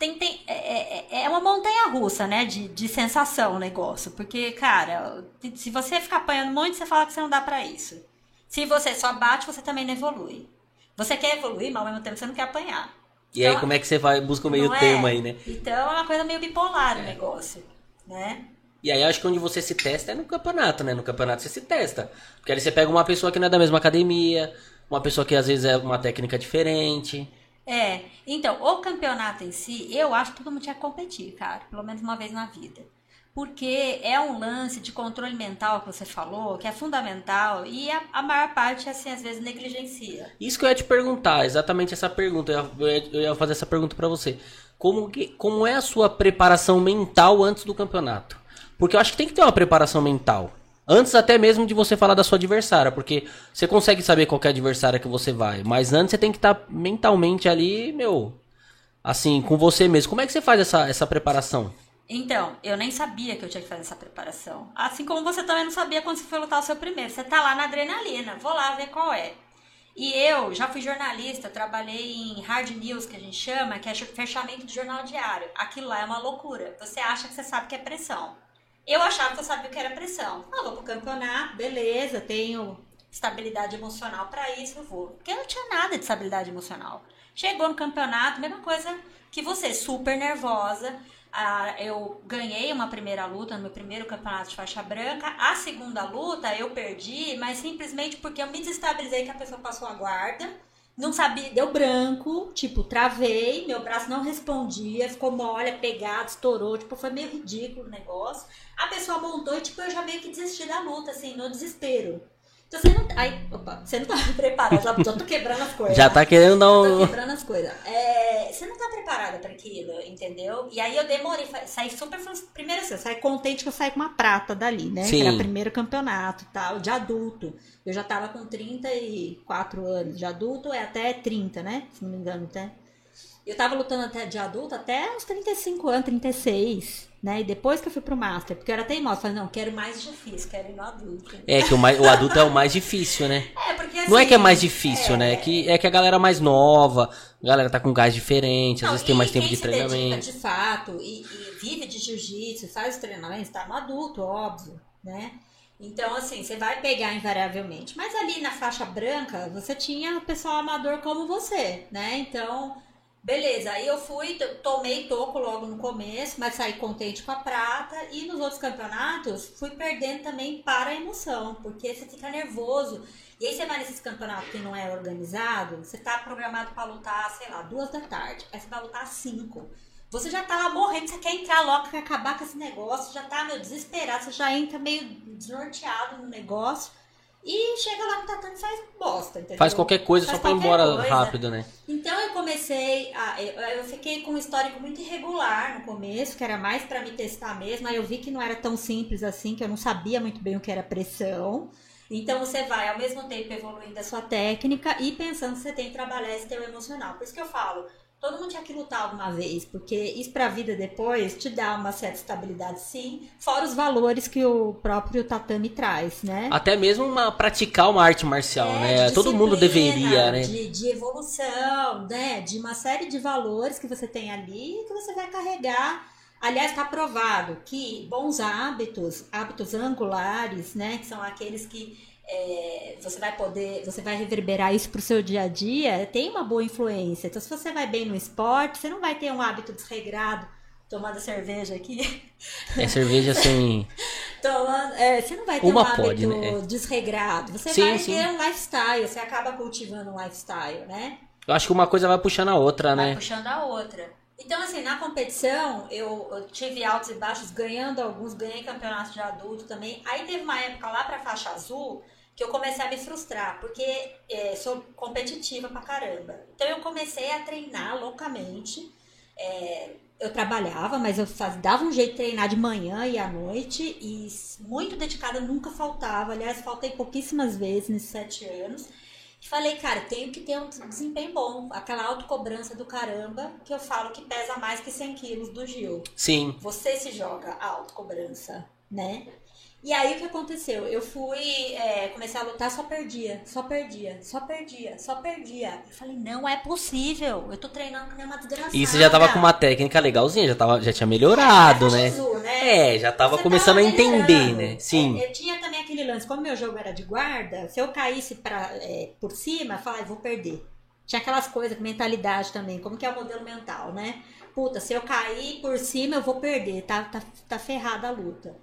Tem, tem, é, é, é uma montanha russa, né? De, de sensação o negócio. Porque, cara, se você ficar apanhando muito, você fala que você não dá pra isso. Se você só bate, você também não evolui. Você quer evoluir, mas ao mesmo tempo você não quer apanhar. E aí Então, como é que você vai busca o meio não é? termo aí, né? Então é uma coisa meio bipolar o negócio, né? E aí acho que onde você se testa é no campeonato, né? No campeonato você se testa. Porque aí você pega uma pessoa que não é da mesma academia, uma pessoa que às vezes é uma técnica diferente. É, então, o campeonato em si, eu acho que todo mundo tinha que competir, cara, pelo menos uma vez na vida. Porque é um lance de controle mental que você falou, que é fundamental, e a, a maior parte, assim, às vezes negligencia. Isso que eu ia te perguntar, exatamente essa pergunta. Eu ia, eu ia- fazer essa pergunta pra você. Como, que, como é a sua preparação mental antes do campeonato? Porque eu acho que tem que ter uma preparação mental. Antes até mesmo de você falar da sua adversária, porque você consegue saber qual é a adversária que você vai, mas antes você tem que estar mentalmente ali, meu, assim, com você mesmo. Como é que você faz essa, essa preparação? Então, eu nem sabia que eu tinha que fazer essa preparação. Assim como você também não sabia quando você foi lutar o seu primeiro. Você tá lá na adrenalina, vou lá ver qual é. E eu já fui jornalista, trabalhei em hard news, que a gente chama, que é fechamento de jornal diário. Aquilo lá é uma loucura. Você acha que você sabe que é pressão. Eu achava que eu sabia o que era pressão. Ah, vou pro campeonato, beleza, tenho estabilidade emocional pra isso, eu vou. Porque eu não tinha nada de estabilidade emocional. Chegou no campeonato, mesma coisa que você, super nervosa. Ah, eu ganhei uma primeira luta no meu primeiro campeonato de faixa branca. A segunda luta eu perdi, mas simplesmente porque eu me desestabilizei que a pessoa passou a guarda. Não sabia, deu branco, tipo, travei, meu braço não respondia, ficou mole, pegado, estourou, tipo, foi meio ridículo o negócio. A pessoa montou e, tipo, eu já meio que desisti da luta, assim, no desespero. Então você não. Aí, opa, você não tá preparado, já, já tô quebrando as coisas. Já tá querendo dar Tô um. quebrando as coisas. É, você não tá preparada pra aquilo, entendeu? E aí eu demorei, saí super. Primeiro assim, eu saí contente que eu saí com uma prata dali, né? Sim. Que era o primeiro campeonato tal, de adulto. Eu já tava com 34 anos. De adulto é até 30, né? Se não me engano, até. Eu tava lutando até de adulto até uns 35 anos, 36, né? E depois que eu fui pro Master, porque eu era teimosa, falei, não, quero mais difícil, quero ir no adulto. É que o, mais, o adulto é o mais difícil, né? É, porque Não é assim, que é mais difícil, é, né? É que, é que a galera mais nova, a galera tá com gás diferente, às Não, vezes tem mais tempo de treinamento. de fato e, e vive de jiu-jitsu, faz os treinamentos, tá no adulto, óbvio, né? Então, assim, você vai pegar invariavelmente. Mas ali na faixa branca, você tinha o pessoal amador como você, né? Então, beleza. Aí eu fui, tomei toco logo no começo, mas saí contente com a prata. E nos outros campeonatos, fui perdendo também para a emoção, porque você fica nervoso. E aí você vai nesses campeonatos que não é organizado, você tá programado para lutar, sei lá, duas da tarde. Aí você vai lutar às cinco. Você já tá lá morrendo, você quer entrar logo, quer acabar com esse negócio, já tá meio desesperado, você já entra meio desnorteado no negócio. E chega lá no tatame e faz bosta, entendeu? Faz qualquer coisa Faz só pra ir embora coisa. rápido, né? Então eu comecei a. Eu, eu fiquei com um histórico muito irregular no começo, que era mais pra me testar mesmo. Aí eu vi que não era tão simples assim, que eu não sabia muito bem o que era pressão. Então você vai ao mesmo tempo evoluindo a sua técnica e pensando que você tem que trabalhar esse teu emocional. Por isso que eu falo, todo mundo tinha que lutar alguma vez, porque isso pra vida depois te dá uma certa estabilidade sim, fora os valores que o próprio tatame traz, né? Até mesmo uma, praticar uma arte marcial, É, né? Todo mundo deveria, né? De, de evolução, né? De uma série de valores que você tem ali que você vai carregar. Aliás, está provado que bons hábitos, hábitos angulares, né? Que são aqueles que é, você vai poder, você vai reverberar isso pro seu dia a dia, tem uma boa influência. Então, se você vai bem no esporte, você não vai ter um hábito desregrado, tomando cerveja aqui. É cerveja assim. Tomando, é, você não vai ter Uma um hábito pode, né? desregrado. Você Sim, vai sim. ter um lifestyle, você acaba cultivando um lifestyle, né? Eu acho que uma coisa vai puxando a outra, Vai né? puxando a outra. Então, assim, na competição, eu, eu tive altos e baixos, ganhando alguns, ganhei campeonato de adulto também. Aí teve uma época lá pra faixa azul que eu comecei a me frustrar, porque é, sou competitiva pra caramba. Então eu comecei a treinar loucamente. É, eu trabalhava, mas eu faz, dava um jeito de treinar de manhã e à noite, e muito dedicada, nunca faltava. Aliás, faltei pouquíssimas vezes nesses sete anos. E falei, cara, tenho que ter um desempenho bom. Aquela autocobrança do caramba, que eu falo que pesa mais que 100 quilos do Gil. Sim. Você se joga a autocobrança, né? E aí o que aconteceu? Eu fui, é, comecei a lutar, só perdia, só perdia, só perdia, só perdia. Eu falei, não é possível. Eu tô treinando que nem uma desgraçada. E você já tava com uma técnica legalzinha, já, tava, já tinha melhorado, É, né? azul, né? É, já tava Você começando a tava entender, melhorando. né? Sim. É, eu tinha também aquele lance, como meu jogo era de guarda, se eu caísse pra, é, por cima, eu falava, "Ah, vou perder. Tinha aquelas coisas, mentalidade também, como que é o modelo mental, né? Puta, se eu cair por cima, eu vou perder, tá, tá, tá ferrada a luta.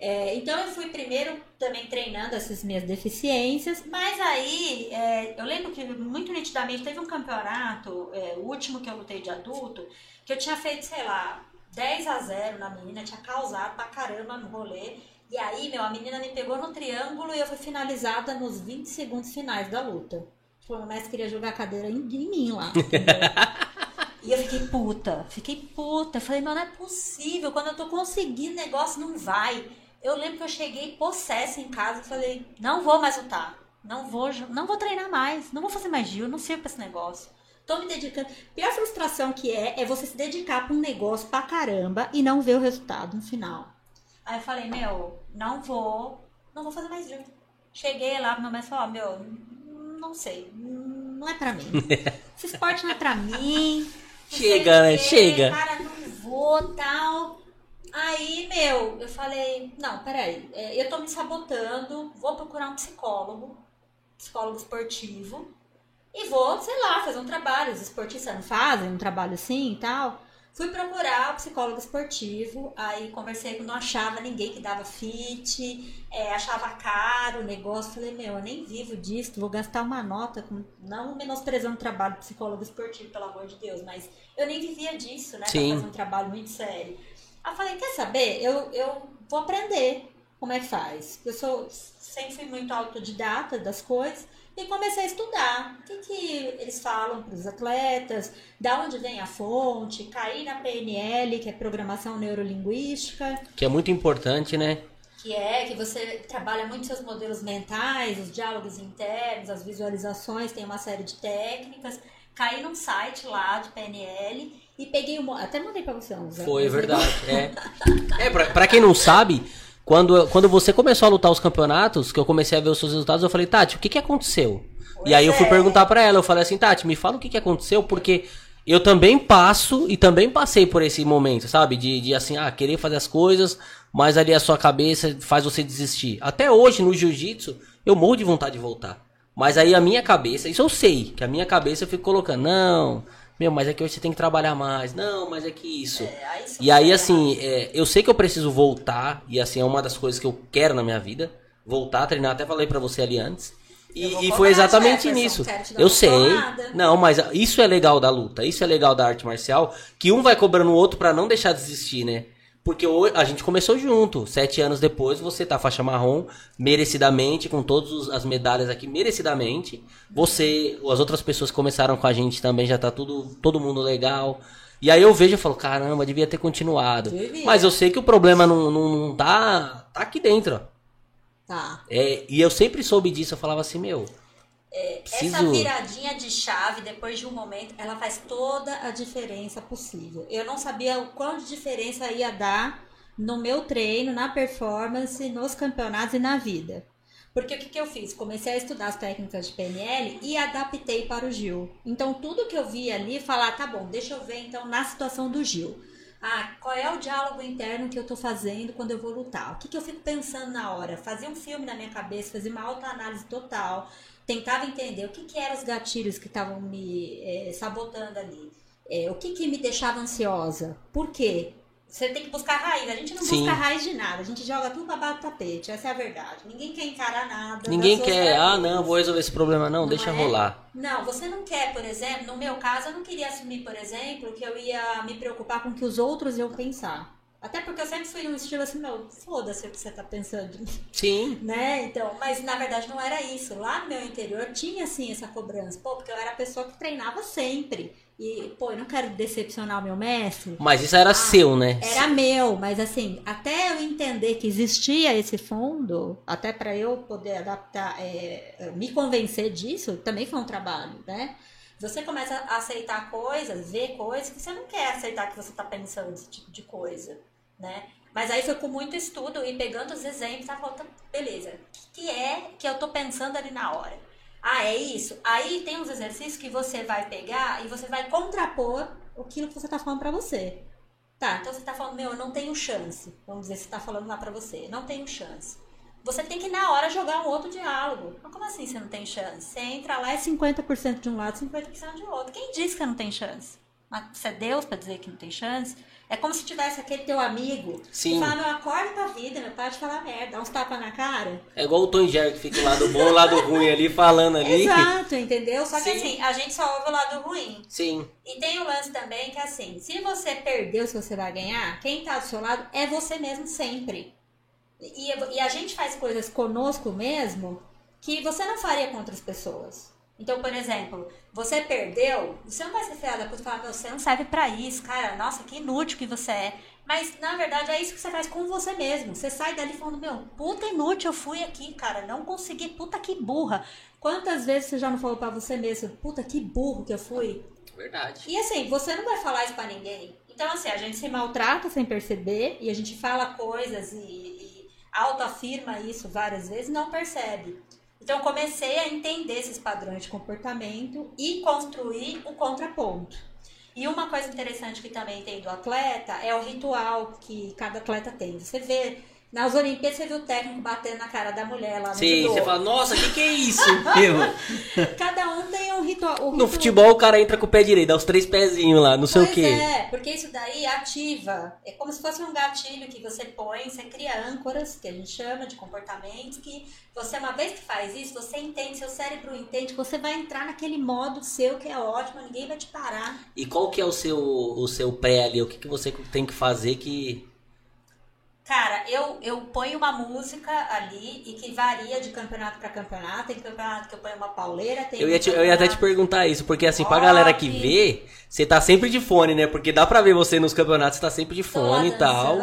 É, então eu fui primeiro também treinando essas minhas deficiências, mas aí é, eu lembro que muito nitidamente teve um campeonato, é, o último que eu lutei de adulto, que eu tinha feito, sei lá, 10 a 0 na menina, tinha causado pra caramba no rolê. E aí, meu, a menina me pegou no triângulo e eu fui finalizada nos 20 segundos finais da luta. Tipo, o mestre queria jogar a cadeira em, em mim lá. E eu fiquei puta, fiquei puta. Eu falei, meu, não é possível. Quando eu tô conseguindo, negócio não vai. Eu lembro que eu cheguei possessa em casa e falei, não vou mais lutar. Não vou, não vou treinar mais. Não vou fazer mais Gil, não sirvo pra esse negócio. Tô me dedicando. Pior frustração que é, é você se dedicar pra um negócio pra caramba e não ver o resultado no final. Aí eu falei, meu, não vou, não vou fazer mais Gil. Cheguei lá pro meu mestre e falei, ó, meu, não sei, não é pra mim. Esse esporte não é pra mim. Chega, né? quê, Chega. Cara, não vou, tal. Aí, meu, eu falei, não, peraí, é, eu tô me sabotando, vou procurar um psicólogo, psicólogo esportivo, e vou, sei lá, fazer um trabalho. Os esportistas não fazem um trabalho assim e tal. Fui procurar o psicólogo esportivo, aí conversei com não achava ninguém que dava fit, é, achava caro o negócio. Falei, meu, eu nem vivo disso, vou gastar uma nota, com, não menosprezando o trabalho do psicólogo esportivo, pelo amor de Deus, mas eu nem vivia disso, né? Sim. Pra fazer um trabalho muito sério. Aí eu falei, quer saber? Eu, eu vou aprender como é que faz. Eu sou, sempre fui muito autodidata das coisas e comecei a estudar. O que, que eles falam para os atletas, da onde vem a fonte, caí na PNL, que é Programação Neurolinguística, Que é muito importante, né? que é que você trabalha muito seus modelos mentais, os diálogos internos, as visualizações, tem uma série de técnicas. Caí num site lá de PNL e peguei um. Até mandei pra você uns. Foi verdade. É, é pra, pra quem não sabe, quando, quando você começou a lutar os campeonatos, que eu comecei a ver os seus resultados, eu falei, Tati, o que, que aconteceu? Pois e aí eu fui é. perguntar pra ela, eu falei assim, Tati, me fala o que, que aconteceu, porque eu também passo e também passei por esse momento, sabe? De, de assim, ah, querer fazer as coisas, mas ali a sua cabeça faz você desistir. Até hoje, no jiu-jitsu, eu morro de vontade de voltar. Mas aí a minha cabeça, isso eu sei, que a minha cabeça eu fico colocando, não, meu, mas é que hoje você tem que trabalhar mais, não, mas é que isso. É, aí E aí, assim, é, eu sei que eu preciso voltar, e assim, é uma das coisas que eu quero na minha vida, voltar a treinar, até falei pra você ali antes. E, e foi exatamente Jefferson, nisso. Eu sei. Porrada. Não, mas isso é legal da luta. Isso é legal da arte marcial. Que um vai cobrando o outro para não deixar de existir, né? Porque a gente começou junto. Sete anos depois, você tá faixa marrom, merecidamente, com todas as medalhas aqui, merecidamente. Você, as outras pessoas que começaram com a gente também, já tá tudo, todo mundo legal. E aí eu vejo e falo, caramba, devia ter continuado. Devia. Mas eu sei que o problema não, não, não tá, tá aqui dentro, ó. Tá. É, e eu sempre soube disso, eu falava assim, meu. É, preciso... Essa viradinha de chave, depois de um momento, ela faz toda a diferença possível. Eu não sabia o quanto de diferença ia dar no meu treino, na performance, nos campeonatos e na vida. Porque o que, que eu fiz? Comecei a estudar as técnicas de PNL e adaptei para o Gil. Então, tudo que eu vi ali, falar, tá bom, deixa eu ver então na situação do Gil. Ah, qual é o diálogo interno que eu estou fazendo quando eu vou lutar? O que, que eu fico pensando na hora? Fazia um filme na minha cabeça, fazia uma autoanálise total, tentava entender o que, que eram os gatilhos que estavam me é, sabotando ali. É, o que, que me deixava ansiosa? Por quê? Você tem que buscar raiz. A gente não Sim. busca raiz de nada. A gente joga tudo para baixo do tapete. Essa é a verdade. Ninguém quer encarar nada. Ninguém quer, ah, não, vou resolver esse problema. Não, não deixa é? rolar. Não, você não quer, por exemplo, no meu caso, eu não queria assumir, por exemplo, que eu ia me preocupar com o que os outros iam pensar. Até porque eu sempre fui um estilo assim, meu, foda-se o que você tá pensando. Sim. Né? Então, mas na verdade não era isso. Lá no meu interior tinha sim essa cobrança. Pô, porque eu era a pessoa que treinava sempre. E, pô, eu não quero decepcionar o meu mestre. Mas isso era ah, seu, né? Era meu, mas assim, até eu entender que existia esse fundo, até para eu poder adaptar, é, me convencer disso, também foi um trabalho, né? Você começa a aceitar coisas, ver coisas que você não quer aceitar que você está pensando esse tipo de coisa, né? Mas aí foi com muito estudo e pegando os exemplos, tá falando, beleza, o que é que eu tô pensando ali na hora? Ah, é isso? Aí tem uns exercícios que você vai pegar e você vai contrapor aquilo que você tá falando para você. Tá, então você tá falando, meu, eu não tenho chance. Vamos dizer, você tá falando lá pra você, não tenho chance. Você tem que, na hora, jogar um outro diálogo. Mas como assim você não tem chance? Você entra lá, é 50% de um lado, 50% de outro. Quem diz que não tem chance? Mas você é Deus para dizer que não tem chance? É como se tivesse aquele teu amigo Sim. que fala, meu, acorda pra vida, meu, pai de falar merda, dá uns tapas na cara. É igual o Tom Jerry que fica o lado bom e o lado ruim ali, falando ali. Exato, entendeu? Só que Sim. assim, a gente só ouve o lado ruim. Sim. E tem o lance também que assim, se você perdeu, se você vai ganhar, quem tá do seu lado é você mesmo sempre. E, e a gente faz coisas conosco mesmo que você não faria com outras pessoas. Então, por exemplo, você perdeu, você não vai ser feada por falar, meu, você não serve para isso, cara, nossa, que inútil que você é. Mas, na verdade, é isso que você faz com você mesmo. Você sai dali falando, meu, puta inútil, eu fui aqui, cara, não consegui, puta que burra. Quantas vezes você já não falou para você mesmo, puta que burro que eu fui? Verdade. E assim, você não vai falar isso para ninguém. Então, assim, a gente se maltrata sem perceber e a gente fala coisas e, e autoafirma isso várias vezes não percebe. Então comecei a entender esses padrões de comportamento e construir o contraponto. E uma coisa interessante que também tem do atleta é o ritual que cada atleta tem. Você vê nas Olimpíadas você viu o técnico batendo na cara da mulher lá no Sim, você fala, nossa, o que, que é isso? Cada um tem um No futebol o cara entra com o pé direito, dá os três pezinhos lá, não sei pois o quê. É, porque isso daí ativa. É como se fosse um gatilho que você põe, você cria âncoras, que a gente chama de comportamentos, que você, uma vez que faz isso, você entende, seu cérebro entende que você vai entrar naquele modo seu que é ótimo, ninguém vai te parar. E qual que é o seu, o seu pré ali? O que, que você tem que fazer que Cara, eu, eu ponho uma música ali e que varia de campeonato para campeonato. Tem campeonato que eu ponho uma pauleira, tem eu ia, te, eu ia até te perguntar isso, porque assim, pra galera que vê, você tá sempre de fone, né? Porque dá pra ver você nos campeonatos, você tá sempre de fone e tal.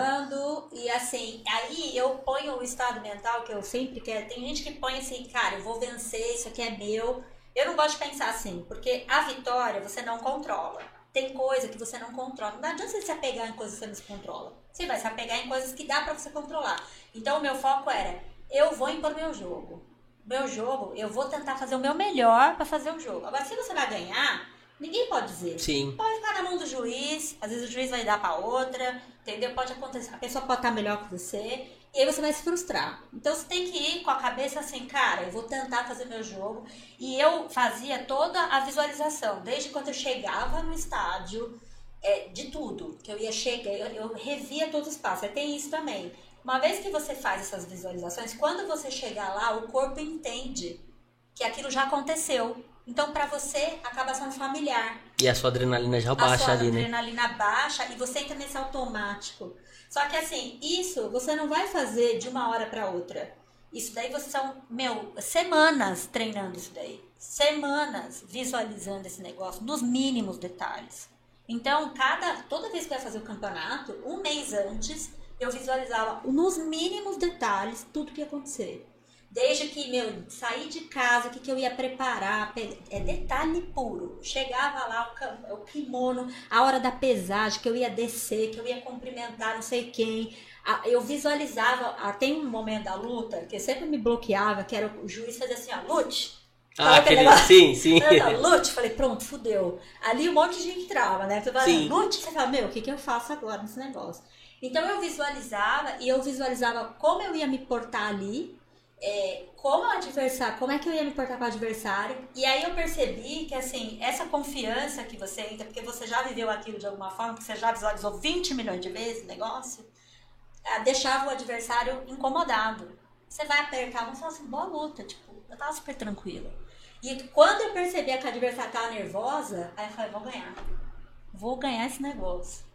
E assim, aí eu ponho o estado mental que eu sempre quero. Tem gente que põe assim, cara, eu vou vencer, isso aqui é meu. Eu não gosto de pensar assim, porque a vitória você não controla tem coisa que você não controla. Não adianta você se apegar em coisas que você não se controla. Você vai se apegar em coisas que dá para você controlar. Então, o meu foco era, eu vou impor meu jogo. Meu jogo, eu vou tentar fazer o meu melhor para fazer o jogo. Agora, se você vai ganhar, ninguém pode dizer. Sim. Pode ficar na mão do juiz, às vezes o juiz vai dar para outra, entendeu? Pode acontecer, a pessoa pode estar melhor que você. E aí você vai se frustrar. Então você tem que ir com a cabeça assim, cara, eu vou tentar fazer meu jogo. E eu fazia toda a visualização, desde quando eu chegava no estádio, é, de tudo. Que eu ia chegar, eu, eu revia todos os passos. Tem isso também. Uma vez que você faz essas visualizações, quando você chegar lá, o corpo entende que aquilo já aconteceu. Então, para você, acaba sendo familiar. E a sua adrenalina já a baixa ali, né? adrenalina baixa e você entra nesse automático. Só que assim, isso você não vai fazer de uma hora para outra. Isso daí você são, meu, semanas treinando isso daí. Semanas visualizando esse negócio nos mínimos detalhes. Então, cada toda vez que eu ia fazer o campeonato, um mês antes, eu visualizava nos mínimos detalhes tudo que ia acontecer. Desde que, meu, sair de casa, o que, que eu ia preparar, é detalhe puro. Chegava lá, o, o kimono, a hora da pesagem, que eu ia descer, que eu ia cumprimentar não sei quem. Eu visualizava, ah, tem um momento da luta que sempre me bloqueava, que era o juiz fazer assim, ó, lute. Ah, aquele negócio? Sim, sim. Não, não, lute, falei, pronto, fudeu. Ali um monte de gente trava, né? Você fala, Sim. lute, você fala, meu, o que, que eu faço agora nesse negócio? Então eu visualizava e eu visualizava como eu ia me portar ali, é, como o adversário, como é que eu ia me portar com o adversário. E aí eu percebi que assim, essa confiança que você entra, porque você já viveu aquilo de alguma forma, porque você já visualizou 20 milhões de vezes o negócio, ah, deixava o adversário incomodado. Você vai apertar, vamos falar assim, boa luta, tipo, eu tava super tranquila. E quando eu percebia que a adversária tava nervosa, aí eu falei, vou ganhar. Vou ganhar esse negócio.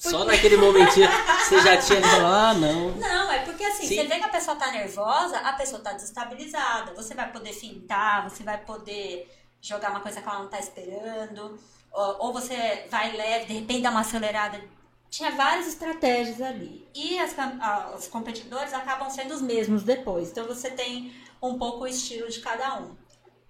Só naquele momentinho você já tinha falado, ah, não. Não, é porque assim, Sim. você vê que a pessoa tá nervosa, a pessoa tá desestabilizada. Você vai poder fintar, você vai poder jogar uma coisa que ela não tá esperando. Ou, ou você vai leve, de repente dá uma acelerada. Tinha várias estratégias ali. E as, ah, os competidores acabam sendo os mesmos depois. Então você tem um pouco o estilo de cada um.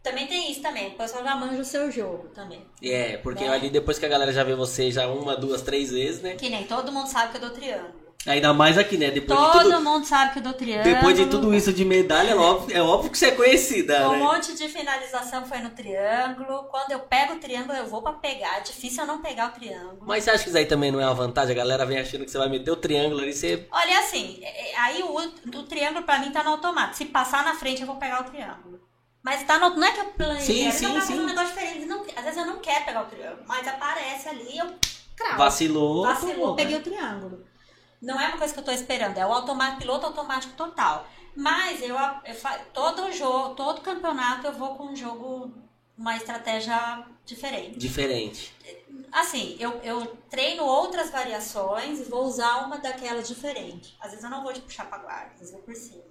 Também tem isso também, o pessoal já manja o seu jogo também. É, porque Né? ali depois que a galera já vê você já uma, duas, três vezes, né? Que nem todo mundo sabe que eu dou triângulo. Ainda mais aqui, né? Depois de Todo tudo, mundo sabe que eu dou triângulo. depois de tudo isso de medalha, é óbvio, é óbvio que você é conhecida, Um né? monte de finalização foi no triângulo. Quando eu pego o triângulo, eu vou pra pegar. É difícil eu não pegar o triângulo. Mas você acha que isso aí também não é uma vantagem? A galera vem achando que você vai meter o triângulo ali, você. Olha assim, é- é- aí o, o triângulo pra mim tá no automático. Se passar na frente, eu vou pegar o triângulo. Mas tá no, não é que eu planejei. Sim, sim, eu sim. fazer um negócio diferente. Não- às vezes eu não quero pegar o triângulo, mas aparece ali eu cravo. Vacilou. Vacilou, tomou, peguei né? o triângulo. Não é uma coisa que eu tô esperando, é o automático, piloto automático total. Mas eu, eu todo jogo, todo campeonato eu vou com um jogo, uma estratégia diferente. Diferente. Assim, eu, eu treino outras variações e vou usar uma daquelas diferente. Às vezes eu não vou te puxar pra guarda, às vezes eu vou por cima.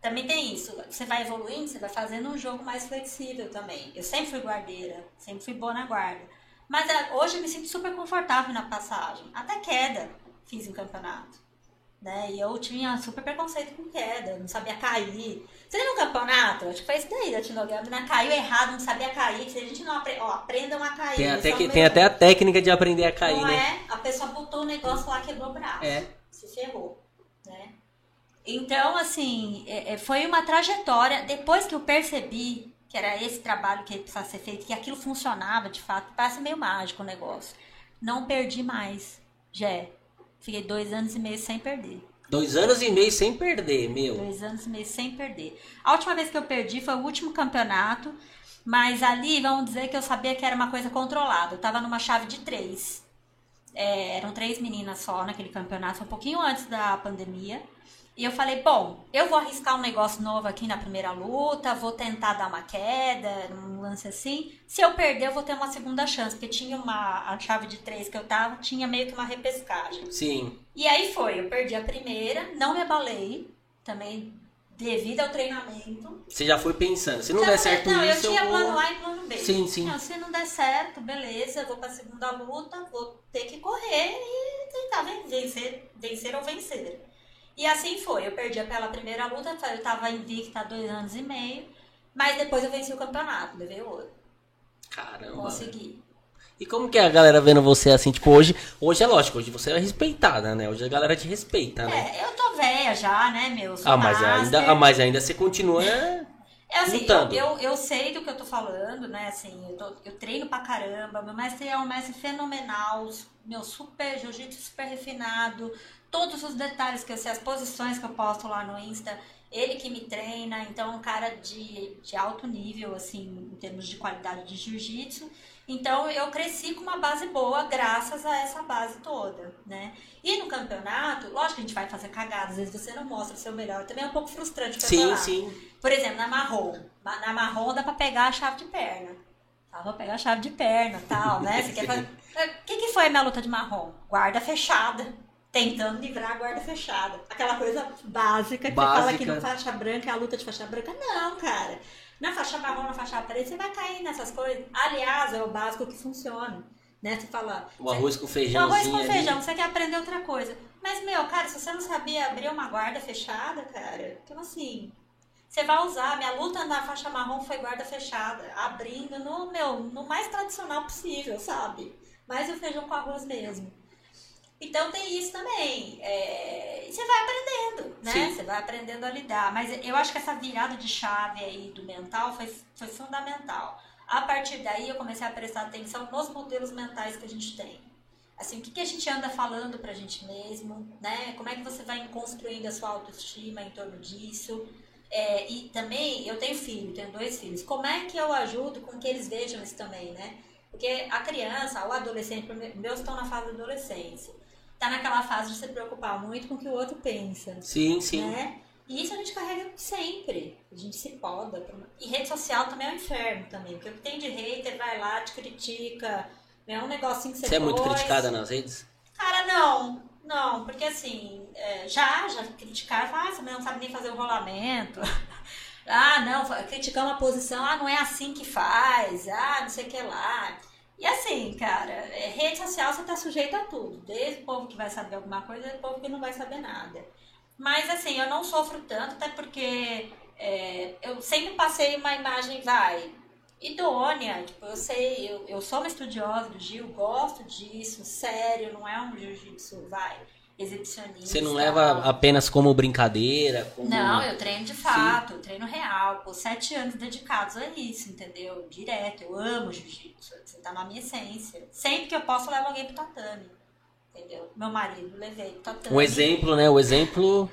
Também tem isso, você vai evoluindo, você vai fazendo um jogo mais flexível também. Eu sempre fui guardeira, sempre fui boa na guarda. Mas ah, hoje eu me sinto super confortável na passagem. Até queda fiz em campeonato. Né? E eu tinha super preconceito com queda, não sabia cair. Você lembra um campeonato? Acho que foi isso daí da Tinogama. Caiu errado, não sabia cair. Se a gente não aprende, ó, aprendam a cair. Tem até, é que, tem até a técnica de aprender a cair, não né? é? A pessoa botou o negócio lá, quebrou o braço. É. Se ferrou, né? Então, assim, é- é, foi uma trajetória. Depois que eu percebi que era esse trabalho que precisava ser feito, que aquilo funcionava de fato, parece meio mágico o negócio. Não perdi mais. Já Fiquei dois anos e meio sem perder. Dois anos e meio sem perder, meu. Dois anos e meio sem perder. A última vez que eu perdi foi o último campeonato, mas ali vamos dizer que eu sabia que era uma coisa controlada. Eu tava numa chave de três. É, eram três meninas só naquele campeonato, foi um pouquinho antes da pandemia. E eu falei, bom, eu vou arriscar um negócio novo aqui na primeira luta, vou tentar dar uma queda, um lance assim. Se eu perder, eu vou ter uma segunda chance, porque tinha uma a chave de três que eu tava, tinha meio que uma repescagem. Sim. E aí foi, eu perdi a primeira, não me abalei, também devido ao treinamento. Você já foi pensando. Se não Já der falei, certo não, isso, eu tinha eu plano vou... A e plano B. Sim, sim. Não, se não der certo, beleza, eu vou pra segunda luta, vou ter que correr e tentar ven- vencer, vencer ou vencer. E assim foi, eu perdi pela primeira luta, eu tava invicta há dois anos e meio, mas depois eu venci o campeonato, levei ouro, Caramba. consegui. E como que é a galera vendo você assim, tipo, hoje, hoje é lógico, hoje você é respeitada, né? Hoje a galera te respeita, né? É, eu tô velha já, né, meu? Ah, mas ainda, ah, mas ainda você continua É assim, eu, eu, eu sei do que eu tô falando, né? Assim, eu, tô- eu treino pra caramba. Meu mestre é um mestre fenomenal, meu super jiu-jitsu super refinado. Todos os detalhes que eu sei, as posições que eu posto lá no Insta, ele que me treina. Então, um cara de, de alto nível, assim, em termos de qualidade de jiu-jitsu. Então eu cresci com uma base boa graças a essa base toda, né? E no campeonato, lógico que a gente vai fazer cagadas, às vezes você não mostra o seu melhor. Também é um pouco frustrante pra Sim, falar. sim. Por exemplo, na marrom. Na marrom dá pra pegar a chave de perna. Tá, vou pegar a chave de perna tal, né? Você quer fazer... O que, que foi a minha luta de marrom? Guarda fechada. Tentando livrar a guarda fechada. Aquela coisa básica que Básica. fala que no faixa branca é a luta de faixa branca. Não, cara. Na faixa marrom, na faixa preta, você vai cair nessas coisas. Aliás, é o básico que funciona. Né? Você fala. O arroz com o feijãozinho arroz com ali. feijão, você quer aprender outra coisa. Mas, meu, cara, se você não sabia abrir uma guarda fechada, cara, então assim. Você vai usar. Minha luta na faixa marrom foi guarda fechada, abrindo no, meu, no mais tradicional possível, sabe? Mais o feijão com arroz mesmo. Então tem isso também. É, você vai aprendendo, né? Sim. Você vai aprendendo a lidar. Mas eu acho que essa virada de chave aí do mental foi, foi fundamental. A partir daí eu comecei a prestar atenção nos modelos mentais que a gente tem. Assim, o que, que a gente anda falando pra gente mesmo, né? Como é que você vai construindo a sua autoestima em torno disso? É, e também, eu tenho filho, tenho dois filhos. Como é que eu ajudo com que eles vejam isso também, né? Porque a criança, o adolescente, meus estão na fase da adolescência, tá naquela fase de se preocupar muito com o que o outro pensa, Sim, sim. né? E isso a gente carrega sempre. A gente se poda. pra- E rede social também é um inferno também. Porque o que tem de hater vai lá, te critica. É um negocinho que você Você é muito criticada nas redes? Cara, não. Não, porque assim, é, já, já criticaram, ah, você não sabe nem fazer o rolamento. ah, não, criticar uma posição, ah, não é assim que faz, ah, não sei o que lá. E assim, cara, é, rede social você tá sujeito a tudo. Desde o povo que vai saber alguma coisa, o povo que não vai saber nada. Mas assim, eu não sofro tanto, até porque é, eu sempre passei uma imagem, vai, idônea. Tipo, eu sei, eu, eu sou uma estudiosa do Gil, gosto disso, sério, não é um jiu-jitsu, vai, exibicionista. Você não leva apenas como brincadeira? Como... Não, eu treino de fato, eu treino real, pô, sete anos dedicados a isso, entendeu? Direto, eu amo jiu-jitsu, assim, tá na minha essência. Sempre que eu posso, eu levo alguém pro tatame, entendeu? Meu marido, levei pro tatame. Um exemplo, né? O exemplo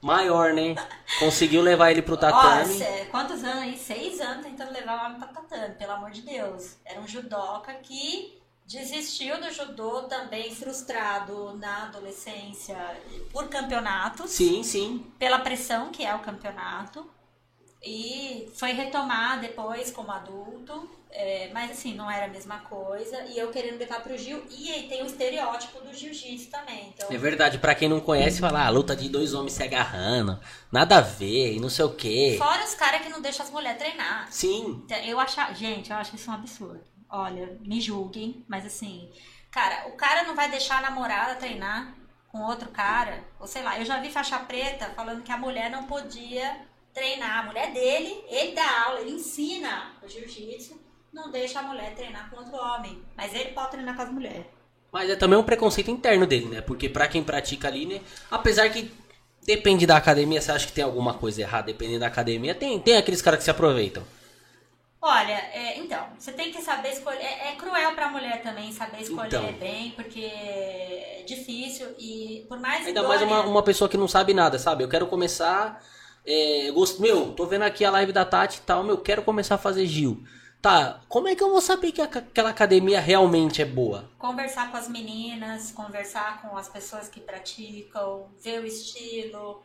maior, né? Conseguiu levar ele pro tatame. cê- quantos anos aí? Seis anos tentando levar o homem pra tatame, pelo amor de Deus. Era um judoca que desistiu do judô também frustrado na adolescência por campeonatos. Sim, sim. pela pressão que é o campeonato e foi retomar depois como adulto, é, mas assim, não era a mesma coisa, e eu querendo levar pro Gil, e aí tem o estereótipo do jiu-jitsu também, então... É verdade, pra quem não conhece, fala, ah, luta de dois homens se agarrando, nada a ver, e não sei o quê. Fora os caras que não deixam as mulheres treinar. Sim, Então, Eu acho, gente, eu acho isso um absurdo. Olha, me julguem, mas assim, cara, o cara não vai deixar a namorada treinar com outro cara, ou sei lá, eu já vi faixa preta falando que a mulher não podia treinar. A mulher dele, ele dá aula, ele ensina o jiu-jitsu, não deixa a mulher treinar com outro homem, mas ele pode treinar com as mulheres. mas é também um preconceito interno dele, né? Porque pra quem pratica ali, né? Apesar que depende da academia, você acha que tem alguma coisa errada dependendo da academia, tem, tem aqueles caras que se aproveitam. Olha, é, então, você tem que saber escolher. É, é cruel pra mulher também saber escolher Então. bem, porque é difícil e por mais Ainda mais uma, uma pessoa que não sabe nada, sabe? Eu quero começar. É, gosto, meu, tô vendo aqui a live da Tati e tal, meu, quero começar a fazer Gil. Tá, como é que eu vou saber que aquela academia realmente é boa? conversar com as meninas, conversar com as pessoas que praticam, ver o estilo,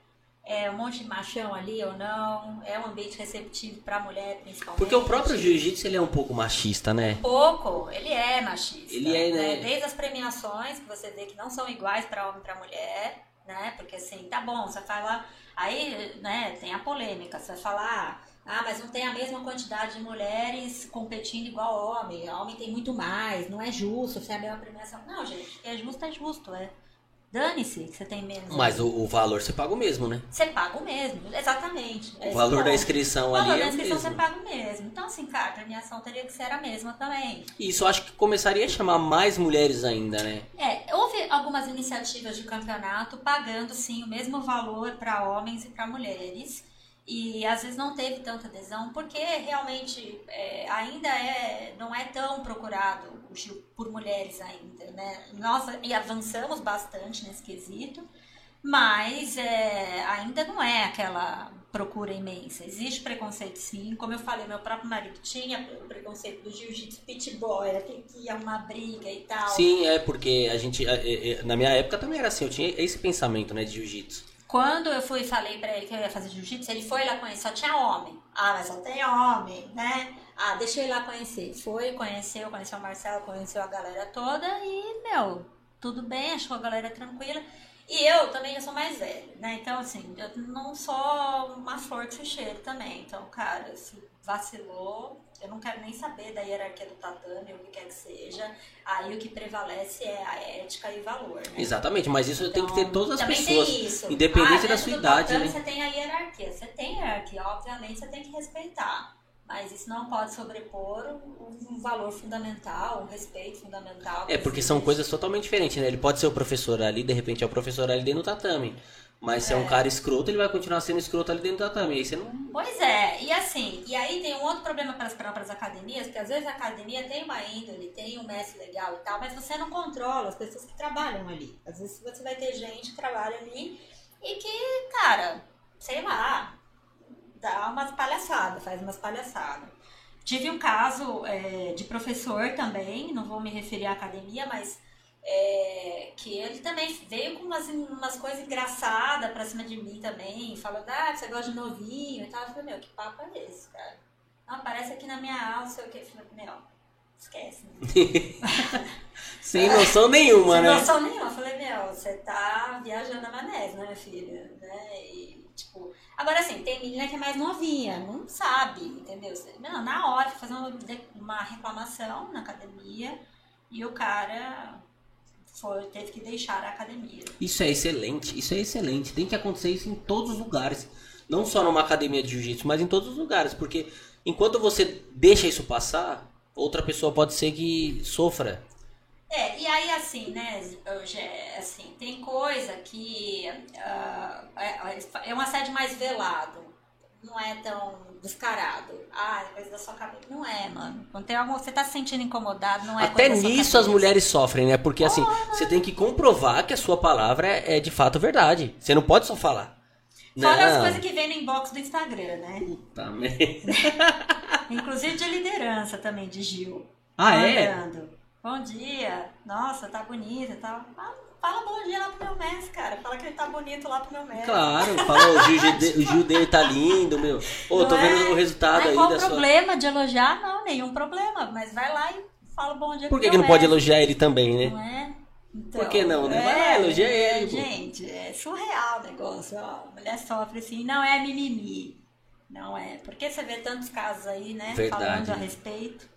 é um monte de machão ali ou não, é um ambiente receptivo pra mulher principalmente. Porque o próprio jiu-jitsu ele é um pouco machista, né? pouco, ele é machista. Ele é, né? Desde as premiações que você vê que não são iguais para homem e para mulher, né? Porque assim, tá bom, você fala, aí, né, tem a polêmica, você vai falar, ah, mas não tem a mesma quantidade de mulheres competindo igual homem, homem tem muito mais, não é justo, você é a mesma premiação. Não, gente, é justo, é justo, é. Dane-se que você tem menos. Mas o, o valor você paga o mesmo, né? Você paga o mesmo, exatamente. O valor da inscrição O ali valor é da o inscrição você mesmo. paga o mesmo. Então, assim, cara, a premiação teria que ser a mesma também. Isso eu acho que começaria a chamar mais mulheres ainda, né? É, houve algumas iniciativas de campeonato pagando sim o mesmo valor para homens e para mulheres. E às vezes não teve tanta adesão, porque realmente é, ainda é, não é tão procurado o Gil por mulheres ainda, né? Nós avançamos bastante nesse quesito, Mas é, ainda não é aquela procura imensa. Existe preconceito sim, como eu falei, meu próprio marido tinha o preconceito do jiu-jitsu pit boy, tem que ir a uma briga e tal. Sim, é porque a gente, é, é, na minha época também era assim, eu tinha esse pensamento, né, de jiu-jitsu. Quando eu fui e falei pra ele que eu ia fazer jiu-jitsu, ele foi lá conhecer, só tinha homem. Ah, mas só tem homem, né? Ah, deixa eu ir lá conhecer. Foi, conheceu, conheceu o Marcelo, conheceu a galera toda e, meu, tudo bem, achou a galera tranquila. E eu também já sou mais velha, né? Então, assim, eu não sou uma flor de cheiro também. Então, cara, se vacilou, eu não quero nem saber da hierarquia do tatame, o que quer que seja. Aí o que prevalece é a ética e valor, né? Exatamente, mas isso Então, tem que ter todas as pessoas, tem isso. independente Ah, da sua idade, tatame né? Você tem a hierarquia, você tem hierarquia, obviamente você tem que respeitar. Mas isso não pode sobrepor um, um valor fundamental, um respeito fundamental. É, porque são coisas totalmente diferentes, né? Ele pode ser o professor ali, de repente é o professor ali dentro do tatame. Mas se é, um cara escroto, ele vai continuar sendo escroto ali dentro do tatame. Aí você não. Pois é, e assim, e aí tem um outro problema para as próprias academias, porque às vezes a academia tem uma índole, tem um mestre legal e tal, mas você não controla as pessoas que trabalham ali. Às vezes você vai ter gente que trabalha ali e que, cara, sei lá, dá umas palhaçadas, faz umas palhaçadas. Tive um caso é, de professor também, não vou me referir à academia, mas é, que ele também veio com umas, umas coisas engraçadas pra cima de mim também, falando, ah, você gosta de novinho e tal. Eu falei, meu, que papo é esse, cara? Não, aparece aqui na minha aula, sei o que. Eu falei, meu, esquece. Né? Sem noção nenhuma, Sem né? noção nenhuma. Eu falei, meu, você tá viajando na maionese, né, minha filha? Né? E, tipo, agora assim, tem menina que é mais novinha, não sabe, entendeu? Não, na hora, fazer uma, uma reclamação na academia e o cara foi, teve que deixar a academia. Isso é excelente, isso é excelente. Tem que acontecer isso em todos os lugares. Não só numa academia de jiu-jitsu, mas em todos os lugares. Porque enquanto você deixa isso passar, outra pessoa pode ser que sofra. É, e aí assim, né, é assim, tem coisa que ah, é, é um assédio mais velado, não é tão descarado. Ah, é coisa da sua cabeça. Não é, mano. Quando tem algum, você tá se sentindo incomodado, não é Até nisso as mulheres sofrem, né? Porque assim, você tem que comprovar que a sua palavra é, é de fato verdade. Você não pode só falar. Fora as coisas que vem no inbox do Instagram, né? Puta merda. Inclusive de liderança também, de Gil. Ah, é? Bom dia. Nossa, tá bonita e tal. Ah, Fala bom dia lá pro meu mestre, cara. Fala que ele tá bonito lá pro meu mestre. Claro, falou, o Gil, de- o Gil dele tá lindo, meu. Ô, tô Não vendo é? o resultado aí qual da o sua. problema de elogiar? Não, nenhum problema. Mas vai lá e fala bom dia Por que, pro que não pode mestre, elogiar ele também, né? Não é? Então, Por que não, né? Vai lá, elogia ele. Gente, é surreal o negócio. Ó. A mulher sofre assim, não é mimimi. Não é. Porque você vê tantos casos aí, né? Verdade. Falando a respeito.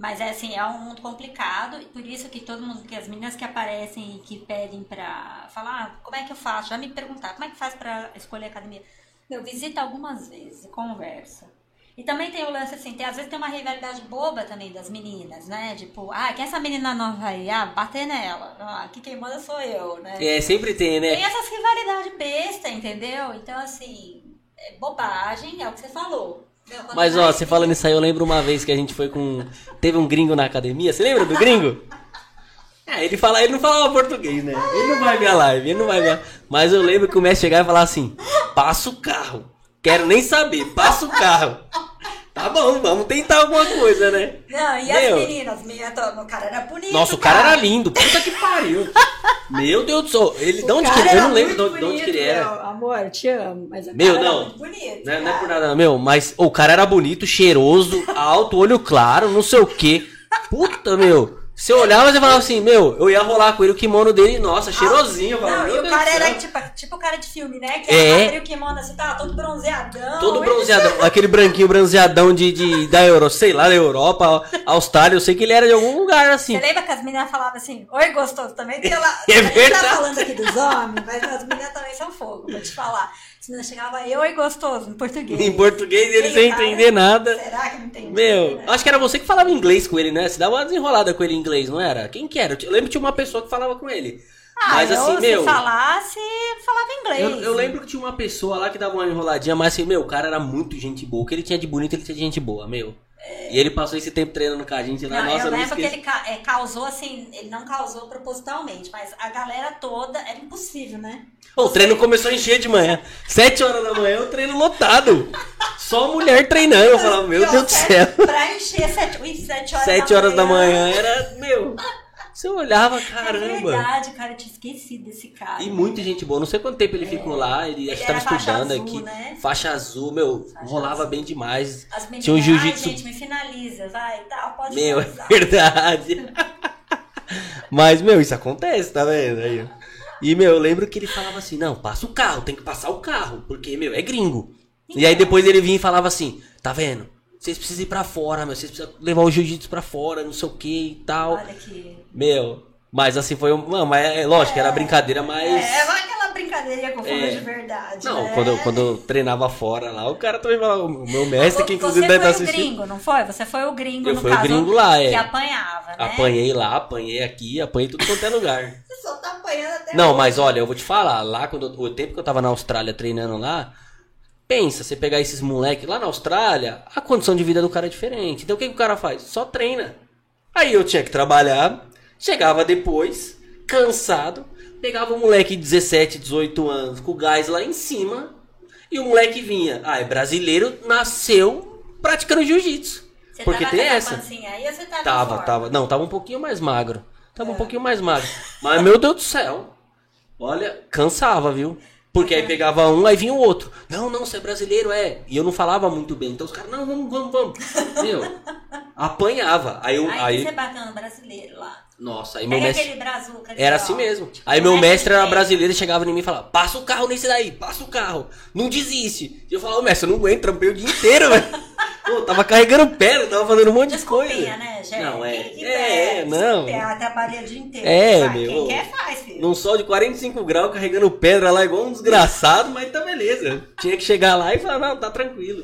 Mas é assim, é um mundo complicado, e por isso que todo mundo, que as meninas que aparecem e que pedem pra falar, ah, como é que eu faço? Já me perguntaram, como é que faz pra escolher a academia? Meu, visita algumas vezes, conversa. E também tem o lance assim, tem, às vezes tem uma rivalidade boba também das meninas, né? Tipo, ah, quem é essa menina nova aí? Ah, bater nela. Ah, aqui quem manda sou eu, né? É, sempre tem, né? Tem essas rivalidades besta, entendeu? Então, assim, é bobagem, é o que você falou. Mas ó, você falando isso aí, eu lembro uma vez que a gente foi com. Teve um gringo na academia, você lembra do gringo? É, ele, fala, ele não falava português, né? Ele não vai ver a live, ele não vai ver. Mas eu lembro que o mestre chegava e falava assim: passa o carro. Quero nem saber, passa o carro. Tá bom, vamos tentar alguma coisa, né? Não, e Meu. as meninas? As meninas, to- o cara era bonito. Nossa, o cara era lindo, puta que pariu. Meu Deus do céu, ele, de onde que ele, eu não lembro de onde, de onde que ele era. Amor, eu te amo, mas o Meu, cara não. era muito bonito. Não é, não é cara. por nada, não. meu, mas o cara era bonito, cheiroso, alto, olho claro, não sei o quê. Puta, meu. Você olhava e falava assim, meu, eu ia rolar com ele o kimono dele, nossa, cheirosinho. Eu falava, Não, e o Deus cara era tipo, tipo o cara de filme, né? Que É. o kimono assim, tava todo bronzeadão. Todo Ele- bronzeadão, aquele branquinho bronzeadão de, de, da Euro, sei lá, da Europa, Austrália, eu sei que ele era de algum lugar assim. Você lembra que as meninas falavam assim, oi gostoso, também tem lá. É a gente verdade. tá falando aqui dos homens, mas as meninas também são fogo, vou te falar. As meninas chegavam, eu oi gostoso, em português. Em português ele sem entender nada. Será que não tem? Meu, acho que era você que falava inglês com ele, né? Você dava uma desenrolada com ele em inglês, não era? Quem que era? Eu lembro que tinha uma pessoa que falava com ele. Ah, Mas eu, assim, se meu. falasse, falava inglês. Eu, eu lembro que tinha uma pessoa lá que dava uma enroladinha, mas assim, meu, o cara era muito gente boa. O que ele tinha de bonito, ele tinha de gente boa, meu. E ele passou esse tempo treinando com a gente lá. Não, Nossa, eu não lembro que ele é, causou assim, ele não causou propositalmente, mas a galera toda era impossível, né? Pô, o treino começou a encher de manhã. Sete horas da manhã, o treino lotado. Só mulher treinando. Eu falava, meu Deus do céu. Pra encher sete, ui, sete horas Sete da horas da manhã era, meu. Você olhava, É caramba. verdade, cara, eu tinha esquecido desse cara. E muita gente boa. Não sei quanto tempo ele ficou lá. Ele, acho que Ele tava era faixa estudando azul, aqui. né? Faixa azul, meu. Faixa rolava azul. bem demais. As meninas, Tinha um ai, jiu-jitsu. gente, me finaliza, vai, tal, pode Meu, é verdade. Mas, meu, isso acontece, tá vendo? Aí. E, meu, eu lembro que ele falava assim: não, passa o carro, tem que passar o carro, porque, meu, é gringo. E aí depois ele vinha e falava assim: tá vendo? Vocês precisam ir pra fora, meu, vocês precisam levar o jiu-jitsu pra fora, não sei o que e tal. Olha que... Meu, mas assim foi um. Não, mas é lógico, era brincadeira, mas. É, vai aquela brincadeirinha com É. de verdade, Não, né? quando, eu- quando eu treinava fora lá, o cara também falava, o meu mestre, que inclusive Você deve foi estar o assistindo. gringo, não foi? Você foi o gringo, Eu no fui o caso, gringo lá, é. que apanhava, né? Apanhei lá, apanhei aqui, apanhei tudo quanto é lugar. Você só tá apanhando até Não, hoje. mas olha, eu vou te falar, lá quando eu- o tempo que eu tava na Austrália treinando lá, pensa, você pegar esses moleques lá na Austrália, a condição de vida do cara é diferente. Então o que, que o cara faz? Só treina. Aí eu tinha que trabalhar, chegava depois, cansado, pegava o moleque de 17, 18 anos, com o gás lá em cima, e o moleque vinha, ah, é brasileiro, nasceu praticando jiu-jitsu. Porque tem essa. pancinha aí ou você tava Tava, tava. Não, tava um pouquinho mais magro. Tava um É. pouquinho mais magro. Mas, meu Deus do céu. Olha, cansava, viu? Porque aí pegava um, aí vinha o outro. Não, não, você é brasileiro, é. E eu não falava muito bem. Então os caras, não, vamos, vamos, vamos. Meu, apanhava. Aí eu. Aí, Aí, você bateu no brasileiro lá. Nossa, aí meu Pega mestre. aquele brazuca Era assim mesmo. Aí O meu mestre era brasileiro e chegava em mim e falava: passa o carro nesse daí, passa o carro. Não desiste. E eu falava, ô mestre, eu não aguento, trampei o dia inteiro, velho. Pô, tava carregando pedra, tava fazendo um monte de coisa. Né, gente? Não, é. Que É, quer? não. Trabalha o dia inteiro. É, Vai, meu. Quem quer faz, filho. Num sol de 45 graus, carregando pedra lá igual um desgraçado, mas tá beleza. Tinha que chegar lá e falar, não, tá tranquilo.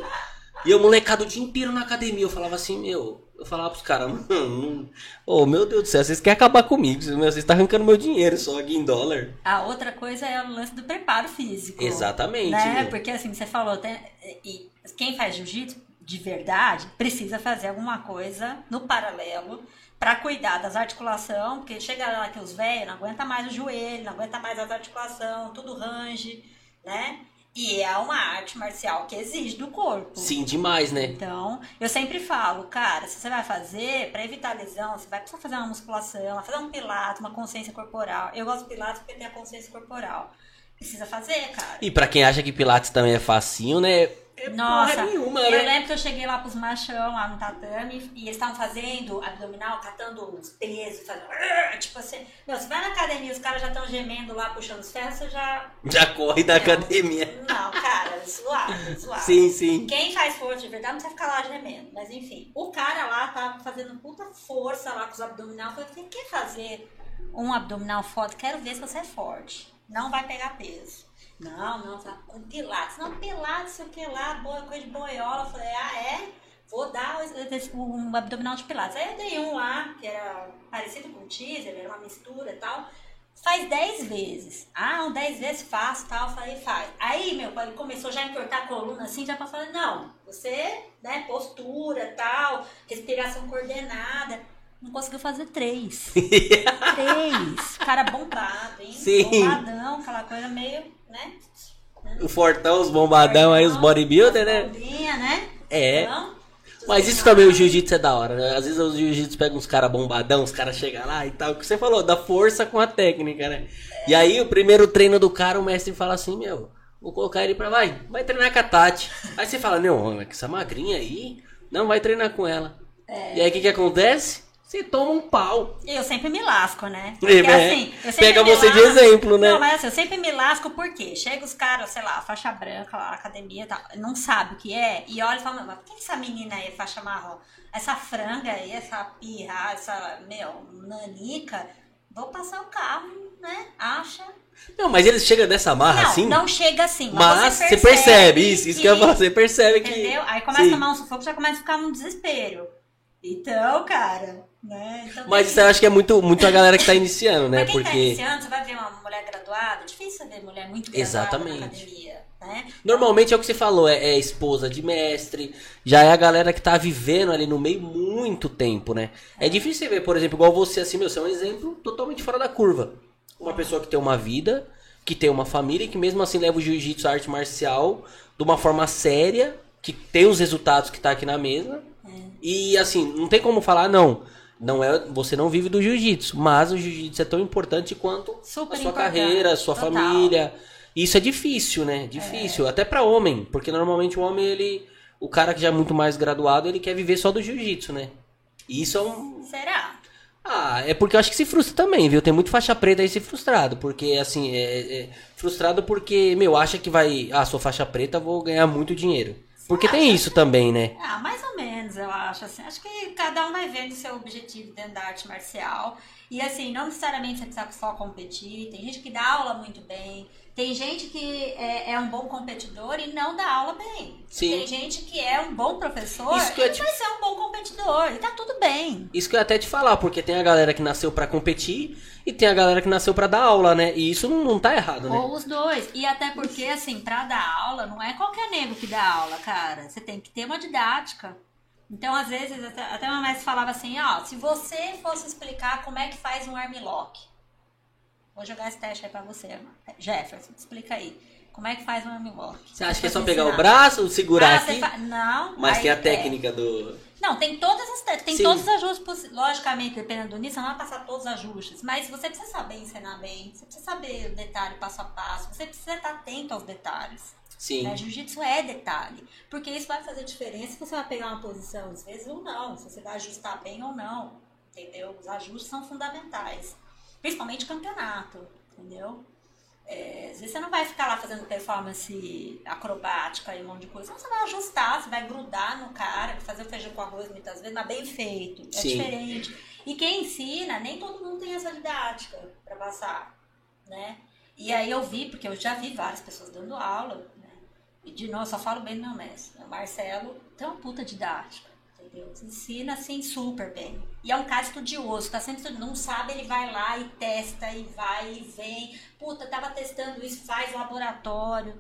E eu molecado o dia inteiro na academia, eu falava assim, meu, eu falava pros caras, mano, ô meu Deus do céu, vocês querem acabar comigo, vocês estão arrancando meu dinheiro só aqui em dólar. A outra coisa é o lance do preparo físico. Exatamente, Né? meu. Porque assim, você falou, tem- e quem faz jiu-jitsu de verdade precisa fazer alguma coisa no paralelo pra cuidar das articulações, porque chega lá que os velhos não aguenta mais o joelho, não aguenta mais as articulações, tudo range, né? E é uma arte marcial que exige do corpo. Sim, demais, né? Então, eu sempre falo, cara, se você vai fazer, pra evitar lesão, você vai precisar fazer uma musculação, vai fazer um pilates, uma consciência corporal. Eu gosto de pilates porque tem a consciência corporal. Precisa fazer, cara. E pra quem acha que Pilates também é facinho, né? É Nossa, nenhuma, eu né? lembro que eu cheguei lá pros machão, lá no tatame, e eles estavam fazendo abdominal, catando os pesos, fazendo... Tipo assim, meu, você vai na academia, os caras já estão gemendo lá, puxando os ferros, você já... Já corre da Não. academia. Não, cara, suave, suave. Sim, sim. Quem faz força de verdade não precisa ficar lá gemendo. Mas enfim, o cara lá tava fazendo puta força lá com os abdominal. Eu falei, você quer fazer um abdominal forte? Quero ver se você é forte. Não vai pegar peso. Não, não, tá com pilates. Não, pilates, sei o que lá, boa, coisa de boiola. Eu falei, ah, é? Vou dar esse- um abdominal de pilates. Aí eu dei um lá, que era parecido com o teaser, era uma mistura e tal. Faz 10 vezes. Ah, um 10 vezes faço, tal. Falei, faz. Aí, meu pai começou já a entortar a coluna assim, já pra falar, não, você, né, postura, tal, respiração coordenada. Não conseguiu fazer três. três. Cara bombado, hein? Sim. Bombadão, aquela coisa meio, né? O fortão, os bombadão aí, os bodybuilder, né? bombinha, né? É. Então, Mas isso também, o jiu-jitsu é da hora, né? Às vezes o jiu-jitsu pega uns caras bombadão, os caras chegam lá e tal. O que você falou, da força com a técnica, né? E aí, o primeiro treino do cara, o mestre fala assim, meu, vou colocar ele pra, vai, vai treinar com a Tati. Aí você fala, não, mas que essa magrinha aí, não, vai treinar com ela. E aí, o que que acontece? Você toma um pau. Eu sempre me lasco, né? É, Porque né? assim, eu sempre Pega me você de lasco- exemplo, né? Não, mas assim, eu sempre me lasco porque chega os caras, sei lá, faixa branca lá, academia e tal, não sabe o que é, e olha e fala, mas por que essa menina aí, é faixa marrom? Essa franga aí, essa pirra, essa, meu, nanica, vou passar o carro, né? Acha. Não, mas eles chegam dessa marra não, assim, não chega assim, mas você percebe, isso, isso que, eu ia falar, você percebe que... Entendeu? Aí começa Sim. a tomar um sufoco, já começa a ficar um desespero. Então, cara, né? Então, Mas eu acho que é muito, muito a galera que tá iniciando, né? Pra quem tá Porque... iniciando, você vai ver uma mulher graduada, difícil você ver mulher muito graduada Exatamente. na academia, né? Normalmente é o que você falou, é, é esposa de mestre, já é a galera que tá vivendo ali no meio muito tempo, né? É, difícil você ver, por exemplo, igual você, assim, meu, você é um exemplo totalmente fora da curva. Uma pessoa que tem uma vida, que tem uma família e que mesmo assim leva o jiu-jitsu, a arte marcial, de uma forma séria, que tem os resultados que tá aqui na mesa. E assim, não tem como falar, não. Não é, você não vive do jiu-jitsu, mas o jiu-jitsu é tão importante quanto Super a sua carreira, a sua total. família. Isso é difícil, né? Difícil, até pra homem, porque normalmente o homem ele o cara que já é muito mais graduado, ele quer viver só do jiu-jitsu, né? E isso é um Será? ah, é porque eu acho que se frustra também, viu? Tem muito faixa preta aí se frustrado. Porque, assim, é, é frustrado porque, meu, acha que vai. Ah, sou faixa preta, vou ganhar muito dinheiro. Porque tem isso também, né? Ah, mais ou menos, eu acho assim. Acho que cada um vai vendo o seu objetivo dentro da arte marcial. E assim, não necessariamente você precisa só competir. Tem gente que dá aula muito bem. Tem gente que é, é um bom competidor e não dá aula bem. Sim. Tem gente que é um bom professor Isso que e te- vai ser um bom competidor. E tá tudo bem. Isso que eu ia até te falar, porque tem a galera que nasceu pra competir e tem a galera que nasceu pra dar aula, né? E isso não, não tá errado, né? Ou os dois. E até porque, assim, pra dar aula, não é qualquer nego que dá aula, cara. Você tem que ter uma didática. Então, às vezes, até, até uma mestre falava assim, ó, se você fosse explicar como é que faz um armlock. Vou jogar esse teste aí pra você, Jefferson. Explica aí. Como é que faz um armlock? Você acha que é só pegar o braço, segurar Ah, aqui? fa- Não. Mas tem a é. técnica do. Não, tem todas as técnicas, tem Sim. todos os ajustes possíveis. Logicamente, dependendo do nisso, você não vai passar todos os ajustes. Mas você precisa saber ensinar bem, você precisa saber o detalhe passo a passo, você precisa estar atento aos detalhes. Sim. Né? Jiu-jitsu é detalhe. Porque isso vai fazer diferença se você vai pegar uma posição, às vezes, ou não. Se você vai ajustar bem ou não. Entendeu? Os ajustes são fundamentais. Principalmente campeonato. Entendeu? É, às vezes você não vai ficar lá fazendo performance acrobática e um monte de coisa. Não, você vai ajustar, você vai grudar no cara, fazer o feijão com arroz muitas vezes, mas bem feito. É Sim. diferente. E quem ensina, nem todo mundo tem essa didática para passar, né? E aí eu vi, porque eu já vi várias pessoas dando aula, né? E de novo, eu só falo bem do meu mestre. O Marcelo tem uma puta didática, entendeu? Ensina assim super bem. E é um cara estudioso, tá sempre estudando. Não sabe, ele vai lá e testa, e vai e vem. Puta, tava testando isso, faz laboratório,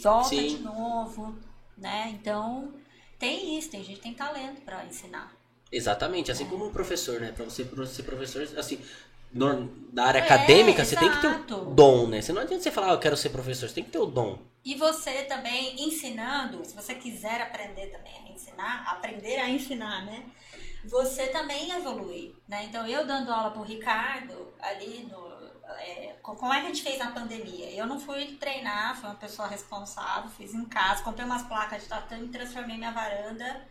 volta Sim. de novo, né? Então, tem isso, tem gente que tem talento pra ensinar. Exatamente, assim como um professor, né? Pra você ser professor, assim, da área É, acadêmica, você tem que ter o dom, né? Você não adianta você falar, ah, eu quero ser professor, você tem que ter o dom. E você também ensinando, se você quiser aprender também a ensinar, aprender a ensinar, né? Você também evolui, né? Então, eu dando aula pro Ricardo, ali no... é, co- como é que a gente fez na pandemia? Eu não fui treinar, fui uma pessoa responsável, fiz em casa, comprei umas placas de tatame e transformei minha varanda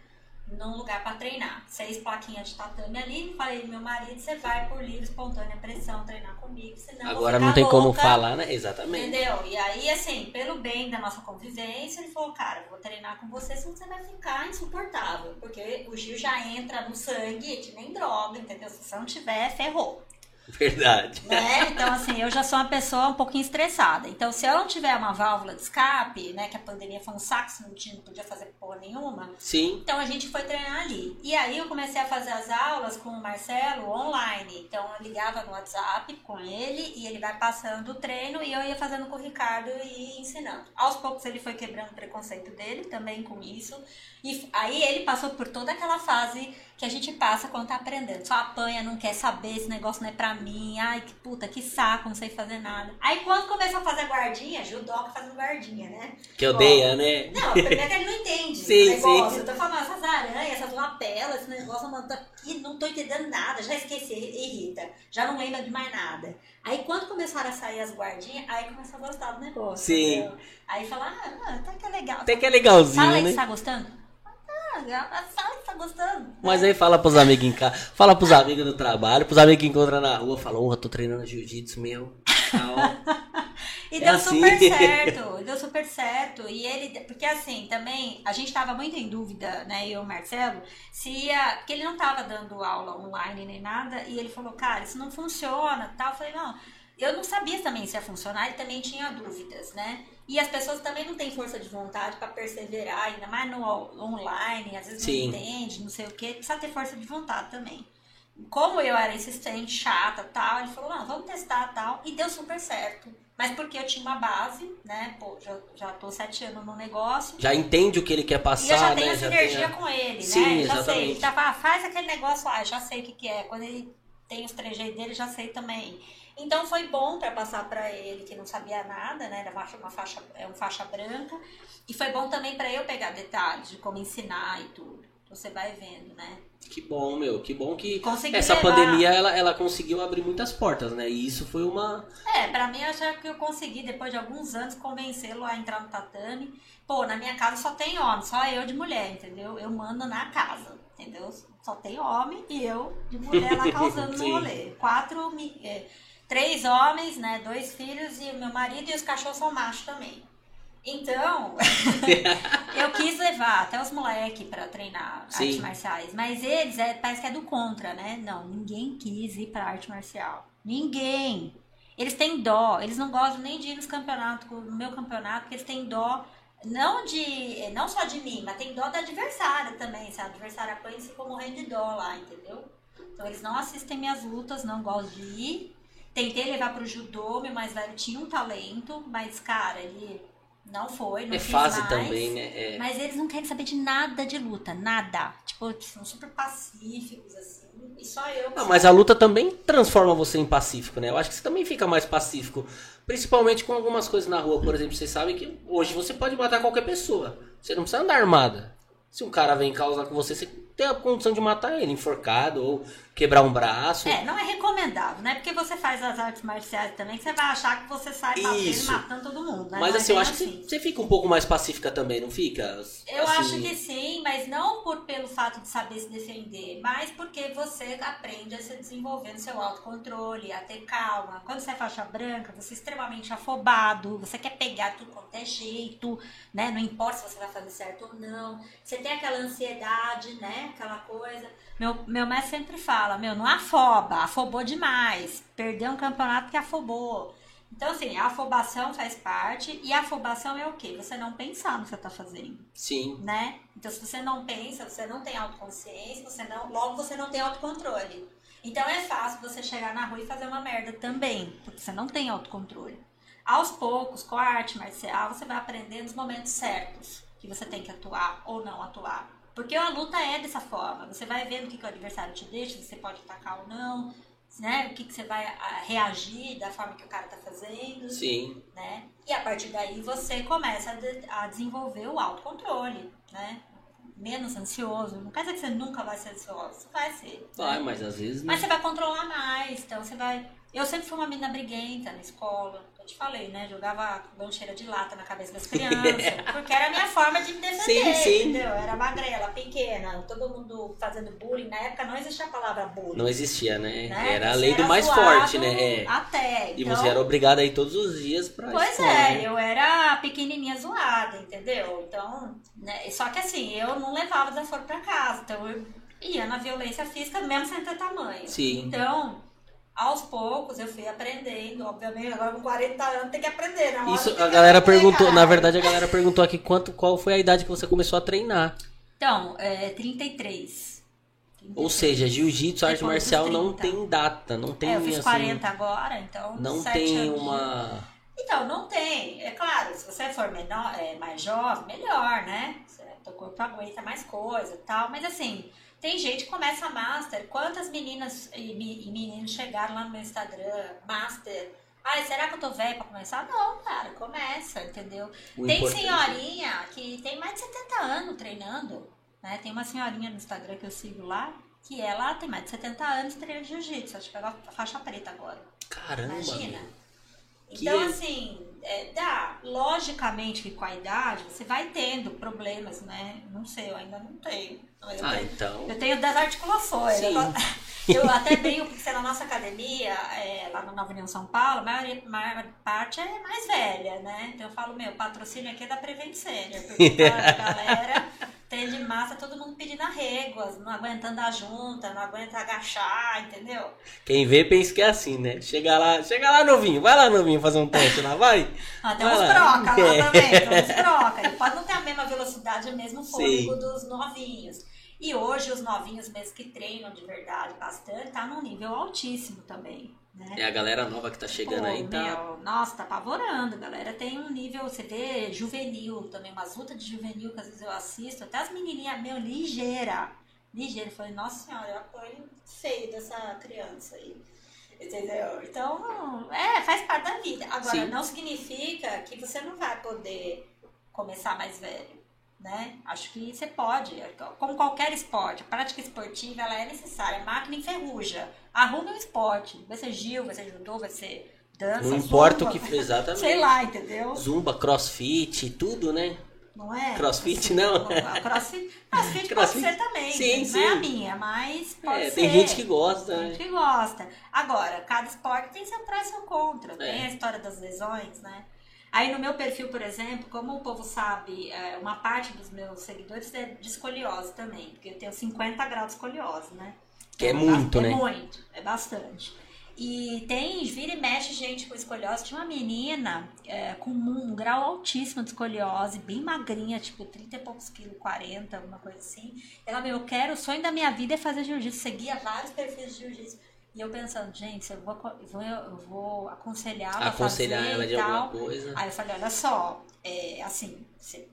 num lugar para treinar. Seis plaquinhas de tatame ali, falei meu marido, você vai por livre, espontânea pressão treinar comigo, senão Agora não tem como louca. falar, né? Exatamente. Entendeu? E aí, assim, pelo bem da nossa convivência, ele falou, cara, vou treinar com você, senão você vai ficar insuportável. Porque o Gil já entra no sangue, que nem droga, entendeu? Se você não tiver, ferrou. Verdade. Né? Então, assim, eu já sou uma pessoa um pouquinho estressada. Então, se eu não tiver uma válvula de escape, né, que a pandemia foi um saco, você não, tinha, não podia fazer porra nenhuma, Sim. então a gente foi treinar ali. E aí eu comecei a fazer as aulas com o Marcelo online. Então eu ligava no WhatsApp com ele e ele vai passando o treino e eu ia fazendo com o Ricardo e ensinando. Aos poucos ele foi quebrando o preconceito dele também com isso. E aí ele passou por toda aquela fase que a gente passa quando tá aprendendo. Só apanha, não quer saber, esse negócio não é pra mim. Ai, que puta, que saco, não sei fazer nada. Aí quando começou a fazer guardinha, judoca fazendo guardinha, né? Que odeia, né? Não, primeiro que ele não entende Sim, negócio. sim. Eu tô falando, essas aranhas, essas lapelas, esse negócio, mano, tá aqui, não tô entendendo nada, já esqueci, irrita, já não lembra de mais nada. Aí quando começaram a sair as guardinhas, aí começou a gostar do negócio. Sim. entendeu? Aí falar, ah, até que é legal. Até que é legalzinho, Fala né? você tá gostando. Ah, que tá gostando. Mas aí fala pros amigos em casa, fala pros amigos do trabalho, pros amigos que encontram na rua, fala, ô, tô treinando jiu-jitsu, meu. E É deu assim. super certo, e deu super certo. E ele, porque assim, também a gente tava muito em dúvida, né, eu e o Marcelo, se ia, porque ele não tava dando aula online nem nada, e ele falou, cara, isso não funciona, tal. Eu falei, não, eu não sabia também se ia funcionar, ele também tinha dúvidas, né? E as pessoas também não têm força de vontade pra perseverar, ainda mais no online, às vezes Sim. não entende, não sei o quê, precisa ter força de vontade também. como eu era insistente, chata tal, ele falou, não, vamos testar tal. E deu super certo. Mas porque eu tinha uma base, né? Pô, já, já tô sete anos no negócio. Já entende o que ele quer passar, E eu já né? tenho a Já sinergia tem a- com ele, Sim, né? Já sei. exatamente. Ele tava, ah, faz aquele negócio lá, já sei o que, que é. Quando ele tem os trejeitos dele, já sei também. Então foi bom para passar para ele que não sabia nada, né? Era uma, uma faixa, é um faixa branca. E foi bom também para eu pegar detalhes de como ensinar e tudo. Você vai vendo, né? Que bom, meu. Que bom que Consegui essa levar- pandemia ela, ela conseguiu abrir muitas portas, né? E isso foi uma. É, pra mim, acho que eu consegui, depois de alguns anos, convencê-lo a entrar no tatame. Pô, na minha casa só tem homem, só eu de mulher, entendeu? Eu mando na casa, entendeu? Só tem homem e eu de mulher lá causando no rolê. Quatro, é, três homens, né? Dois filhos e o meu marido e os cachorros são machos também. Então, eu quis levar até os moleques pra treinar Sim. artes marciais. Mas eles, é, parece que é do contra, né? Não, ninguém quis ir pra arte marcial. Ninguém. Eles têm dó. Eles não gostam nem de ir nos campeonatos, no meu campeonato, porque eles têm dó. Não de. Não só de mim, mas tem dó da adversária também. Se a adversária apanha, eles ficam morrendo de dó lá, entendeu? Então eles não assistem minhas lutas, não gostam de ir. Tentei levar pro judô, meu mais velho tinha um talento, mas, cara, ele não foi, não É fase mais. também, né? É. Mas eles não querem saber de nada de luta, nada. Tipo, são super pacíficos, assim. E só eu. que Ah, mas a luta também transforma você em pacífico, né? Eu acho que você também fica mais pacífico. Principalmente com algumas coisas na rua, por exemplo. Você sabe que hoje você pode matar qualquer pessoa. Você não precisa andar armada. Se um cara vem causar com você, você tem a condição de matar ele, enforcado ou quebrar um braço. É, não é recomendável, né? Porque você faz as artes marciais também, que você vai achar que você sai batendo e matando todo né? Mas é assim, eu acho que você- você fica um pouco mais pacífica também, não fica? Eu Assim, acho que sim, mas não por pelo fato de saber se defender, mas porque você aprende a se desenvolver no seu autocontrole, a ter calma. Quando você é faixa branca, você é extremamente afobado, você quer pegar tudo quanto é jeito, né? Não importa se você vai fazer certo ou não. Você tem aquela ansiedade, né? Aquela coisa. Meu, meu mestre sempre fala, meu, não afoba, afobou demais. Perdeu um campeonato que afobou. Então, assim, a afobação faz parte. E a afobação é o quê? Você não pensar no que você tá fazendo Sim. né? Então, se você não pensa, você não tem autoconsciência, você não, logo você não tem autocontrole. Então, é fácil você chegar na rua e fazer uma merda também, porque você não tem autocontrole. Aos poucos, com a arte marcial, você vai aprender nos momentos certos que você tem que atuar ou não atuar. Porque a luta é dessa forma. Você vai vendo o que, que o adversário te deixa, se você pode atacar ou não, né? O que, que você vai ah, reagir da forma que o cara tá fazendo Sim. né? E a partir daí você começa a, de- a desenvolver o autocontrole, né? Menos ansioso. Não quer dizer que você nunca vai ser ansioso, vai ser. Vai, mas às vezes. Mas você vai controlar mais, então você vai. Eu sempre fui uma menina briguenta na escola. Eu te falei, né? Jogava lancheira de lata na cabeça das crianças. porque era a minha forma de me defender, Sim, sim. entendeu? Era magrela, pequena, todo mundo fazendo bullying. Na época não existia a palavra bullying. Não existia, né? né? Era a lei do mais forte, né? É. Até. E então- você era obrigado a ir todos os dias pra Pois escola, é, né? eu era pequenininha zoada, entendeu? Então, né, só que assim, eu não levava desaforo pra casa, então eu ia na violência física mesmo sem ter tamanho. Sim. Então, aos poucos eu fui aprendendo, obviamente, agora com 40 anos tem que aprender, né? Uma hora Isso a galera aprender, perguntou, na caralho. verdade a galera perguntou aqui quanto, qual foi a idade que você começou a treinar. Então, é 33. Ou seja, jiu-jitsu, arte marcial não 30. tem data, não tem É, eu fiz assim, 40 agora, então. não tem uma Então, não tem. É claro, se você for menor, é, mais jovem, melhor, né? Teu corpo aguenta mais coisa e tal. Mas assim, tem gente que começa master. Quantas meninas e, me- meninos chegaram lá no meu Instagram, master? Ai, será que eu tô velha pra começar? Não, cara, começa, entendeu? o tem importante. senhorinha que tem mais de 70 anos treinando, né? Tem uma senhorinha no Instagram que eu sigo lá, que ela tem mais de 70 anos treinando jiu-jitsu. Acho que pegou a faixa preta agora. Caramba. Imagina. meu. Então, Que- assim, é, dá. Logicamente que com a idade você vai tendo problemas, né? Não sei, eu ainda não tenho. Eu, Ah, tenho, então. eu tenho das articulações. Sim. Eu, eu até brinco porque na nossa academia, é, lá na Nova União São Paulo, a maior, maior parte é mais velha, né? Então eu falo, meu, patrocínio aqui é da Prevent Senior, porque a galera tem de massa, todo mundo pedindo arréguas, não aguenta andar junta, não aguenta agachar, entendeu? Quem vê pensa que é assim, né? Chega lá, chega lá novinho, vai lá novinho fazer um teste lá, vai. Ah, tem Vai uns lá. troca lá É. também, tem uns troca. Ele pode não ter a mesma velocidade, o mesmo fôlego Sim. dos novinhos. E hoje os novinhos mesmo que treinam de verdade bastante, tá num nível altíssimo também. Né? É a galera nova que tá chegando Pô, aí, tá. meu, nossa, tá apavorando, galera. Tem um nível, você vê juvenil também, umas lutas de juvenil que às vezes eu assisto, até as menininhas, meu, ligeira. Ligeira. Eu falei, nossa senhora, eu apoio feio dessa criança aí. Entendeu? Então, é, faz parte da vida. Agora, Sim. não significa que você não vai poder começar mais velho. Né? Acho que você pode, como qualquer esporte, a prática esportiva ela é necessária, a máquina enferruja. Arrume um esporte, vai ser Gil, vai ser judô, vai ser dança, Não importa o zumba, que exatamente. Sei lá, entendeu? Zumba, crossfit, tudo, né? Não é? Crossfit, não? A crossfit, crossfit, Crossfit, pode ser também, sim, não sim. é a minha, mas pode É, ser. tem gente que gosta, Tem né? gente que gosta. Agora, cada esporte tem seu pró e seu contra. Tem É. a história das lesões, né? Aí no meu perfil, por exemplo, como o povo sabe, é, uma parte dos meus seguidores é de escoliose também, porque eu tenho 50 graus de escoliose, né? Que é muito, é né? muito, é bastante. E tem, vira e mexe gente com escoliose. Tinha uma menina é, com um grau altíssimo de escoliose, bem magrinha, tipo 30 e poucos quilos, 40, alguma coisa assim. Ela, meu, eu quero, o sonho da minha vida é fazer jiu-jitsu. Seguia vários perfis de jiu-jitsu. E eu pensando, gente, eu vou, eu vou, eu vou aconselhá-la a Aconselhar fazer ela e de tal. alguma coisa. Aí eu falei, olha só, é, assim, você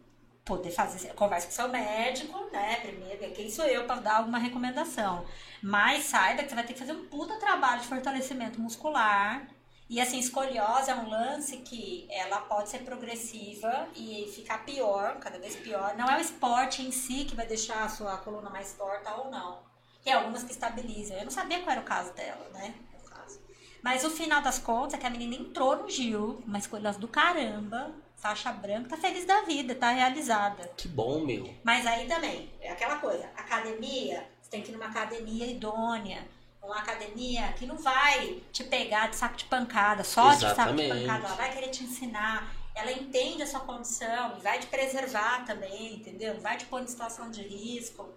poder fazer, conversa com seu médico, né, primeiro, quem sou eu para dar alguma recomendação. Mas saiba que você vai ter que fazer um puta trabalho de fortalecimento muscular. E assim, escoliose é um lance que ela pode ser progressiva e ficar pior, cada vez pior. Não é o esporte em si que vai deixar a sua coluna mais torta ou não. Tem algumas que estabilizam. Eu não sabia qual era o caso dela, né? Mas o final das contas é que a menina entrou no Gil, uma escolha do caramba, faixa branca, tá feliz da vida, tá realizada. Que bom, meu. Mas aí também, é aquela coisa, academia, você tem que ir numa academia idônea, uma academia que não vai te pegar de saco de pancada, só de saco de Exatamente. pancada, ela vai querer te ensinar, ela entende a sua condição e vai te preservar também, entendeu? Não vai te pôr em situação de risco.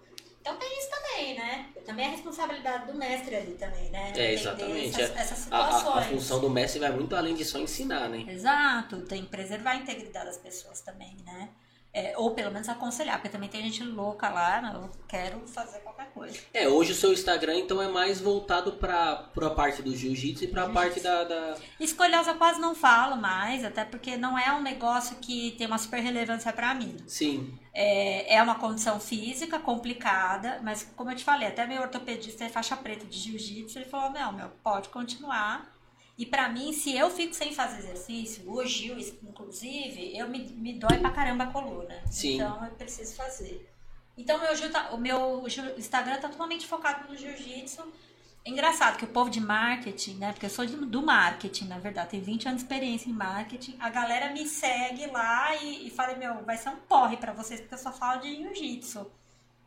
Então tem isso também, né? Também é responsabilidade do mestre ali também, né? É, exatamente. Essas, essas A, a- a situações. função do mestre vai muito além de só ensinar, né? Exato, tem que preservar a integridade das pessoas também, né? É, ou pelo menos aconselhar, porque também tem gente louca lá, não, eu quero fazer qualquer coisa. É, hoje o seu Instagram então é mais voltado pra, pra parte do jiu-jitsu e pra parte da, da- Escolhosa eu quase não falo mais, até porque não é um negócio que tem uma super relevância pra mim. Sim. É, é uma condição física complicada, mas como eu te falei, até meu ortopedista é faixa preta de jiu-jitsu, ele falou, não, meu, pode continuar. E pra mim, se eu fico sem fazer exercício, o Gil, inclusive, eu me, me dói pra caramba a coluna. Sim. Então eu preciso fazer. Então meu tá- o meu Instagram tá totalmente focado no jiu-jitsu. É engraçado que o povo de marketing, né? Porque eu sou do marketing, na verdade, tenho 20 anos de experiência em marketing. A galera me segue lá e, e fala: Meu, vai ser um porre pra vocês, porque eu só falo de jiu-jitsu.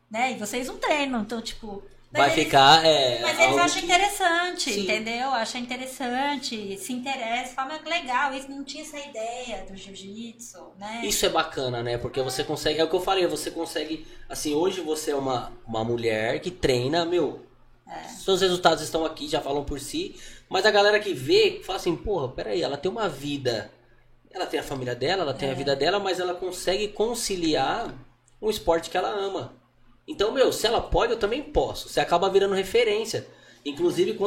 Né? E vocês não treinam, então, tipo. Mas Vai eles- ficar. É, Mas eles acham que- interessante, Sim. entendeu? Acham interessante, se interessa, falam, "Ah, que legal, isso não tinha essa ideia do jiu-jitsu, né? Isso é bacana, né? Porque você consegue. É o que eu falei, você consegue. Assim, hoje você é uma, uma mulher que treina, meu. É. Seus resultados estão aqui, já falam por si. Mas a galera que vê, fala assim, porra, peraí, ela tem uma vida. Ela tem a família dela, ela É. tem a vida dela, mas ela consegue conciliar um esporte que ela ama. Então, meu, se ela pode, eu também posso. Você acaba virando referência. Inclusive, quando